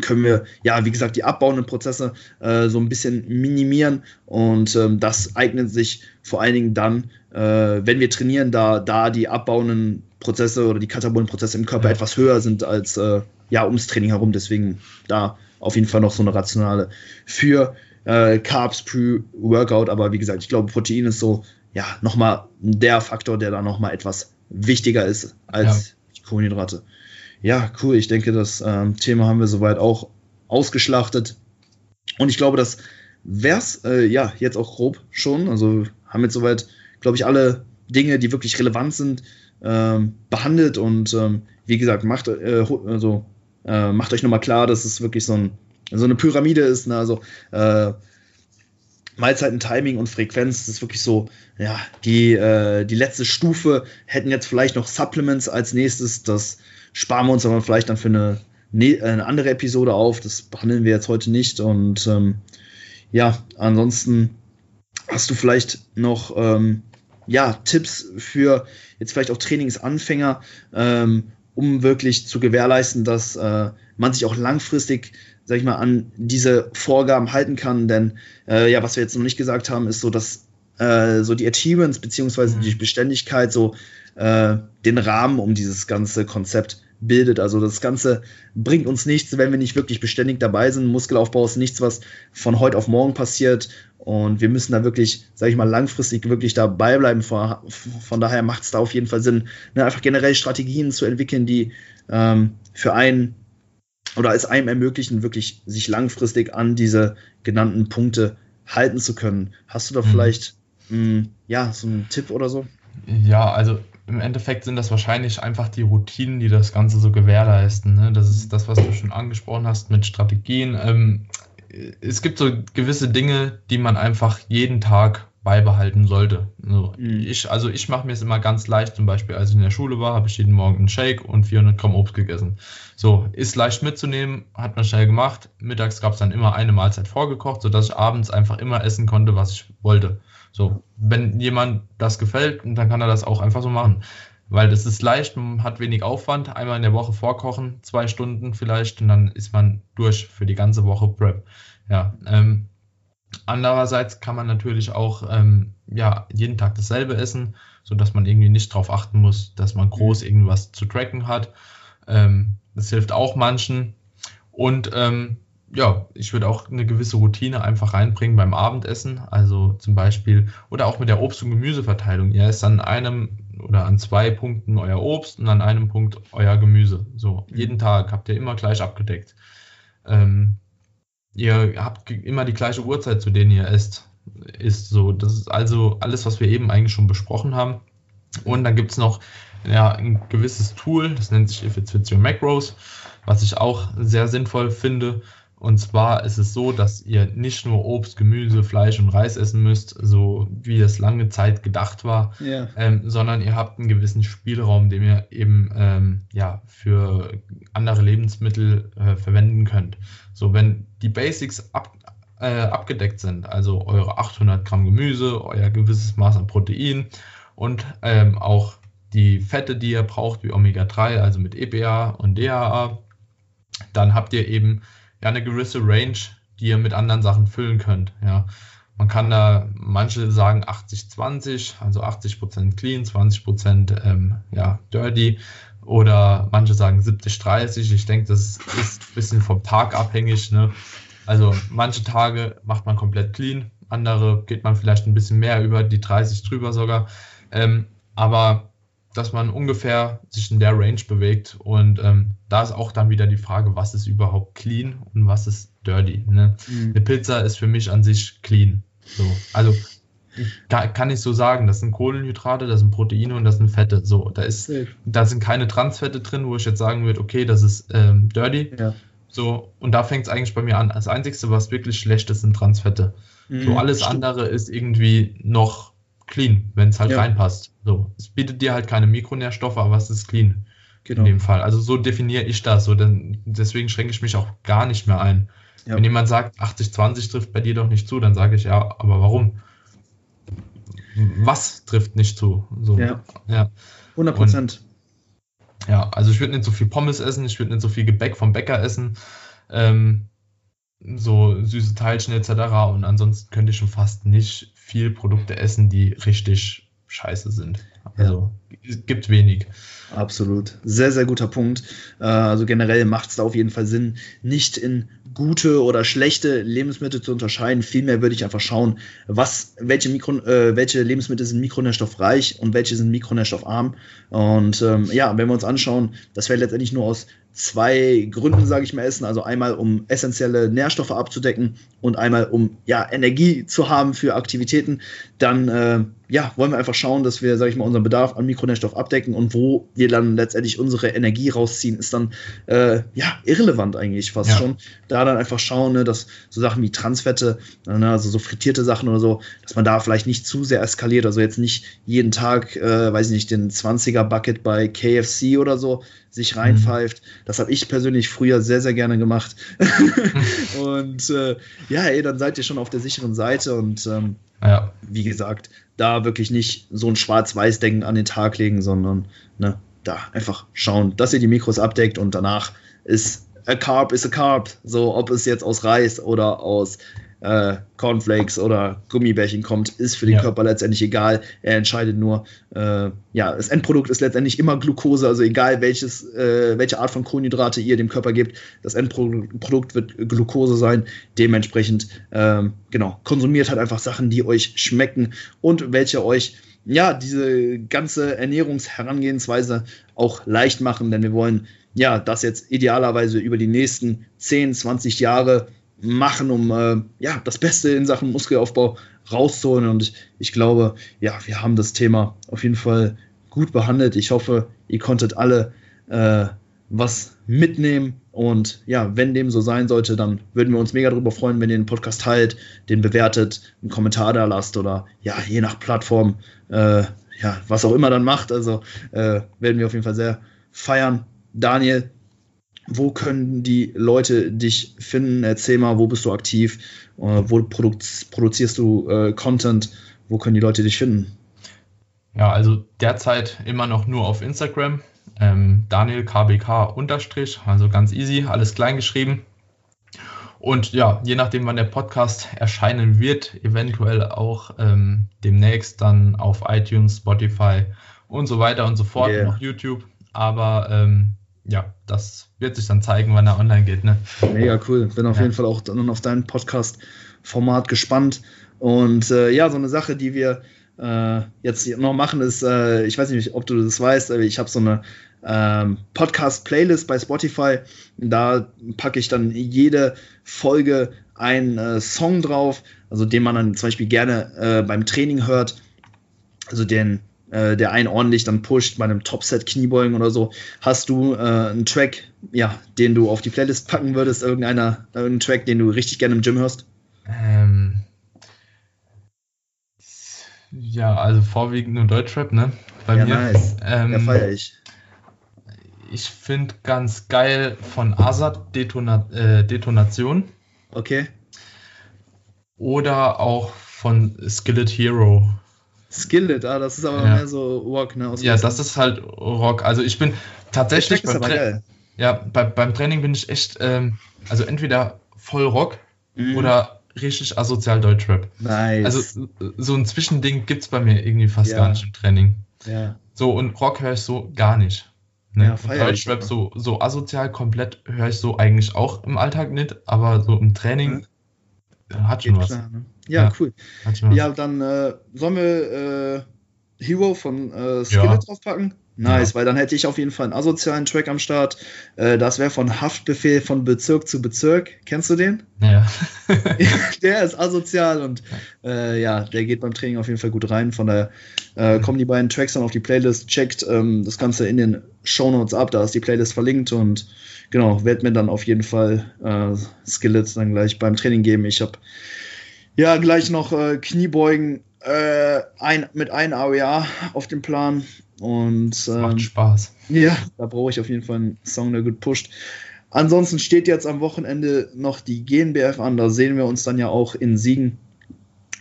können wir, ja, wie gesagt, die abbauenden Prozesse äh, so ein bisschen minimieren und ähm, das eignet sich vor allen Dingen dann, äh, wenn wir trainieren, da, da die abbauenden Prozesse oder die katabolen Prozesse im Körper ja. etwas höher sind als äh, ja ums Training herum. Deswegen da auf jeden Fall noch so eine rationale für äh, Carbs pre-Workout. Aber wie gesagt, ich glaube, Protein ist so ja nochmal der Faktor, der da nochmal etwas wichtiger ist als ja. die Kohlenhydrate. Ja, cool. Ich denke, das ähm, Thema haben wir soweit auch ausgeschlachtet. Und ich glaube, das wär's äh, ja jetzt auch grob schon. Also haben jetzt soweit, glaube ich, alle Dinge, die wirklich relevant sind, ähm, behandelt und ähm, wie gesagt, macht, äh, also, äh, macht euch nochmal klar, dass es wirklich so, ein, so eine Pyramide ist. Ne? Also äh, Mahlzeiten, Timing und Frequenz, das ist wirklich so, ja, die, äh, die letzte Stufe hätten jetzt vielleicht noch Supplements als nächstes, das sparen wir uns aber vielleicht dann für eine, ne, eine andere Episode auf, das behandeln wir jetzt heute nicht und ähm, ja, ansonsten hast du vielleicht noch ähm, ja, Tipps für jetzt vielleicht auch Trainingsanfänger, ähm, um wirklich zu gewährleisten, dass äh, man sich auch langfristig, sag ich mal, an diese Vorgaben halten kann. Denn äh, ja, was wir jetzt noch nicht gesagt haben, ist so, dass äh, so die Achievements beziehungsweise mhm. die Beständigkeit so äh, den Rahmen um dieses ganze Konzept bildet. Also das Ganze bringt uns nichts, wenn wir nicht wirklich beständig dabei sind. Muskelaufbau ist nichts, was von heute auf morgen passiert. Und wir müssen da wirklich, sage ich mal, langfristig wirklich dabei bleiben. Von, daher macht es da auf jeden Fall Sinn, ne, einfach generell Strategien zu entwickeln, die ähm, für einen oder es einem ermöglichen, wirklich sich langfristig an diese genannten Punkte halten zu können. Hast du da mhm. vielleicht mh, hm, ja so einen Tipp oder so? Ja, also im Endeffekt sind das wahrscheinlich einfach die Routinen, die das Ganze so gewährleisten. Ne? Das ist das, was du schon angesprochen hast mit Strategien. Ähm, es gibt so gewisse Dinge, die man einfach jeden Tag beibehalten sollte. So, mhm. ich, also ich mache mir es immer ganz leicht, zum Beispiel als ich in der Schule war, habe ich jeden Morgen einen Shake und 400 Gramm Obst gegessen. So, ist leicht mitzunehmen, hat man schnell gemacht. Mittags gab es dann immer eine Mahlzeit vorgekocht, sodass ich abends einfach immer essen konnte, was ich wollte. So, wenn jemand das gefällt, dann kann er das auch einfach so machen. Weil das ist leicht, man hat wenig Aufwand, einmal in der Woche vorkochen, zwei Stunden vielleicht, und dann ist man durch für die ganze Woche Prep. Ja, ähm, andererseits kann man natürlich auch ähm, ja, jeden Tag dasselbe essen, sodass man irgendwie nicht darauf achten muss, dass man groß mhm. irgendwas zu tracken hat. Ähm, das hilft auch manchen. Und ähm, ja, ich würde auch eine gewisse Routine einfach reinbringen beim Abendessen. Also zum Beispiel, oder auch mit der Obst- und Gemüseverteilung. Ihr esst an einem oder an zwei Punkten euer Obst und an einem Punkt euer Gemüse. So, mhm. jeden Tag habt ihr immer gleich abgedeckt. Ähm, ihr habt immer die gleiche Uhrzeit, zu denen ihr esst. Ist so. Das ist also alles, was wir eben eigentlich schon besprochen haben. Und dann gibt es noch ja, ein gewisses Tool, das nennt sich If It Fits Your Macros, was ich auch sehr sinnvoll finde und zwar ist es so, dass ihr nicht nur Obst, Gemüse, Fleisch und Reis essen müsst, so wie es lange Zeit gedacht war, yeah. ähm, sondern ihr habt einen gewissen Spielraum, den ihr eben ähm, ja, für andere Lebensmittel äh, verwenden könnt. So, wenn die Basics ab, äh, abgedeckt sind, also eure 800 Gramm Gemüse, euer gewisses Maß an Protein und ähm, auch die Fette, die ihr braucht, wie Omega-3, also mit EPA und DHA, dann habt ihr eben ja eine gewisse Range, die ihr mit anderen Sachen füllen könnt. Ja. Man kann da, manche sagen 80-20, also 80% clean, 20% ähm, ja, dirty oder manche sagen 70-30. Ich denke, das ist ein bisschen vom Tag abhängig. Ne? Also manche Tage macht man komplett clean, andere geht man vielleicht ein bisschen mehr über die 30 drüber sogar. Ähm, aber dass man ungefähr sich in der Range bewegt. Und ähm, da ist auch dann wieder die Frage, was ist überhaupt clean und was ist dirty. Ne? Mhm. Eine Pizza ist für mich an sich clean. So. Also kann, kann ich so sagen, das sind Kohlenhydrate, das sind Proteine und das sind Fette. So, da ist, da sind keine Transfette drin, wo ich jetzt sagen würde, okay, das ist ähm, dirty. Ja. So, und da fängt es eigentlich bei mir an. Das Einzige, was wirklich schlecht ist, sind Transfette. Mhm, so, alles stimmt. andere ist irgendwie noch clean, wenn es halt ja. reinpasst. So, es bietet dir halt keine Mikronährstoffe, aber es ist clean. Genau. In dem Fall. Also so definiere ich das. So, denn deswegen schränke ich mich auch gar nicht mehr ein. Ja. Wenn jemand sagt, 80-20 trifft bei dir doch nicht zu, dann sage ich ja, aber warum? Was trifft nicht zu? So, ja. ja. 100 Prozent. Ja, also ich würde nicht so viel Pommes essen, ich würde nicht so viel Gebäck vom Bäcker essen. Ähm, so süße Teilchen etc. Und ansonsten könnte ich schon fast nicht viel Produkte essen, die richtig scheiße sind. Also ja. gibt wenig. Absolut. Sehr, sehr guter Punkt. Äh, also generell macht es da auf jeden Fall Sinn, nicht in gute oder schlechte Lebensmittel zu unterscheiden. Vielmehr würde ich einfach schauen, was, welche, Mikro, äh, welche Lebensmittel sind mikronährstoffreich und welche sind mikronährstoffarm. Und ähm, ja, wenn wir uns anschauen, dass wir letztendlich nur aus zwei Gründen, sage ich mal, essen. Also einmal, um essentielle Nährstoffe abzudecken und einmal, um ja, Energie zu haben für Aktivitäten. Dann äh, ja, wollen wir einfach schauen, dass wir, sage ich mal, unseren Bedarf an Mikronährstoff abdecken und wo wir dann letztendlich unsere Energie rausziehen, ist dann äh, ja irrelevant eigentlich fast ja. schon. Da dann einfach schauen, ne, dass so Sachen wie Transfette, ne, also so frittierte Sachen oder so, dass man da vielleicht nicht zu sehr eskaliert. Also jetzt nicht jeden Tag, äh, weiß ich nicht, den 20er Bucket bei KFC oder so sich reinpfeift. Mhm. Das habe ich persönlich früher sehr, sehr gerne gemacht. *laughs* und äh, ja, ey, dann seid ihr schon auf der sicheren Seite und ähm, ja. wie gesagt, da wirklich nicht so ein Schwarz-Weiß-Denken an den Tag legen, sondern ne, da einfach schauen, dass ihr die Mikros abdeckt und danach ist a carb is a carb. So, ob es jetzt aus Reis oder aus äh, Cornflakes oder Gummibärchen kommt, ist für den ja. Körper letztendlich egal. Er entscheidet nur, äh, ja, das Endprodukt ist letztendlich immer Glucose, also egal welches, äh, welche Art von Kohlenhydrate ihr dem Körper gebt, das Endprodukt wird Glucose sein. Dementsprechend, ähm, genau, konsumiert halt einfach Sachen, die euch schmecken und welche euch ja, diese ganze Ernährungsherangehensweise auch leicht machen, denn wir wollen ja das jetzt idealerweise über die nächsten 10, 20 Jahre machen, um äh, ja, das Beste in Sachen Muskelaufbau rauszuholen. Und ich, ich glaube, ja, wir haben das Thema auf jeden Fall gut behandelt. Ich hoffe, ihr konntet alle äh, was mitnehmen. Und ja, wenn dem so sein sollte, dann würden wir uns mega darüber freuen, wenn ihr den Podcast teilt, den bewertet, einen Kommentar da lasst oder ja, je nach Plattform, äh, ja, was auch immer dann macht. Also äh, werden wir auf jeden Fall sehr feiern. Daniel, wo können die Leute dich finden? Erzähl mal, wo bist du aktiv? Äh, wo produzierst du äh, Content? Wo können die Leute dich finden? Ja, also derzeit immer noch nur auf Instagram. Ähm, Daniel KBK unterstrich, also ganz easy, alles klein geschrieben. Und ja, je nachdem, wann der Podcast erscheinen wird, eventuell auch ähm, demnächst dann auf iTunes, Spotify und so weiter und so fort, yeah. noch YouTube. Aber ähm, ja, das wird sich dann zeigen, wann er online geht. Ne? Mega cool. Bin auf ja. jeden Fall auch dann auf dein Podcast-Format gespannt. Und äh, ja, so eine Sache, die wir äh, jetzt noch machen, ist, äh, ich weiß nicht, ob du das weißt, aber ich habe so eine ähm, Podcast-Playlist bei Spotify. Da packe ich dann jede Folge einen äh, Song drauf, also den man dann zum Beispiel gerne äh, beim Training hört. Also den äh, der einen ordentlich dann pusht bei einem Topset Kniebeugen oder so. Hast du einen Track, ja, den du auf die Playlist packen würdest, irgendeiner, irgendeinen Track, den du richtig gerne im Gym hörst? Ähm, ja, also vorwiegend nur Deutschrap, ne? Bei ja, mir. Nice. Ähm, ja, feier ich. Ich finde ganz geil von Azad Detona äh, Detonation. Okay. Oder auch von Skillet Hero. Skillet, ah, das ist aber ja. mehr so Rock, ne? ja, das ist halt Rock. Also ich bin tatsächlich beim, Tra ja, bei, beim Training bin ich echt, ähm, also entweder voll Rock mhm. oder richtig asozial Deutschrap. Nice. Also so ein Zwischending gibt es bei mir irgendwie fast ja. gar nicht im Training. Ja. So, und Rock höre ich so gar nicht. Ne? Ja, Deutschrap so, so asozial komplett höre ich so eigentlich auch im Alltag nicht, aber so im Training ja. hat schon Geht was. Klar, ne? Ja, ja, cool. Ja, dann äh, sollen wir äh, Hero von äh, Skillet draufpacken? Nice, ja. weil dann hätte ich auf jeden Fall einen asozialen Track am Start. Äh, das wäre von Haftbefehl von Bezirk zu Bezirk. Kennst du den? Ja. *laughs* *laughs* der ist asozial und äh, ja, der geht beim Training auf jeden Fall gut rein. Von daher äh, kommen die beiden Tracks dann auf die Playlist. Checkt ähm, das Ganze in den Show Notes ab, da ist die Playlist verlinkt und genau, werde mir dann auf jeden Fall äh, Skillet dann gleich beim Training geben. Ich habe ja, gleich noch äh, Kniebeugen äh, ein, mit einem AOA auf dem Plan. Und ähm, macht Spaß. Ja, da brauche ich auf jeden Fall einen Song, der gut pusht. Ansonsten steht jetzt am Wochenende noch die GNBF an. Da sehen wir uns dann ja auch in Siegen.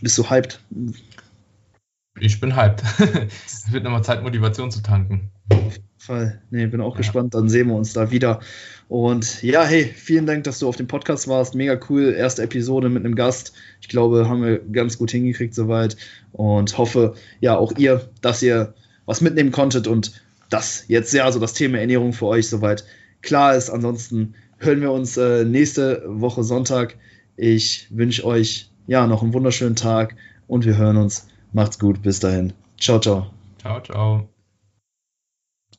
Bist du hyped? Ich bin hyped. *laughs* es wird nochmal Zeit, Motivation zu tanken. Fall. Nee, bin auch ja. gespannt. Dann sehen wir uns da wieder. Und ja, hey, vielen Dank, dass du auf dem Podcast warst. Mega cool. Erste Episode mit einem Gast. Ich glaube, haben wir ganz gut hingekriegt soweit. Und hoffe, ja, auch ihr, dass ihr was mitnehmen konntet und dass jetzt ja so das Thema Ernährung für euch soweit klar ist. Ansonsten hören wir uns äh, nächste Woche Sonntag. Ich wünsche euch ja noch einen wunderschönen Tag und wir hören uns. Macht's gut. Bis dahin. Ciao, ciao. Ciao, ciao.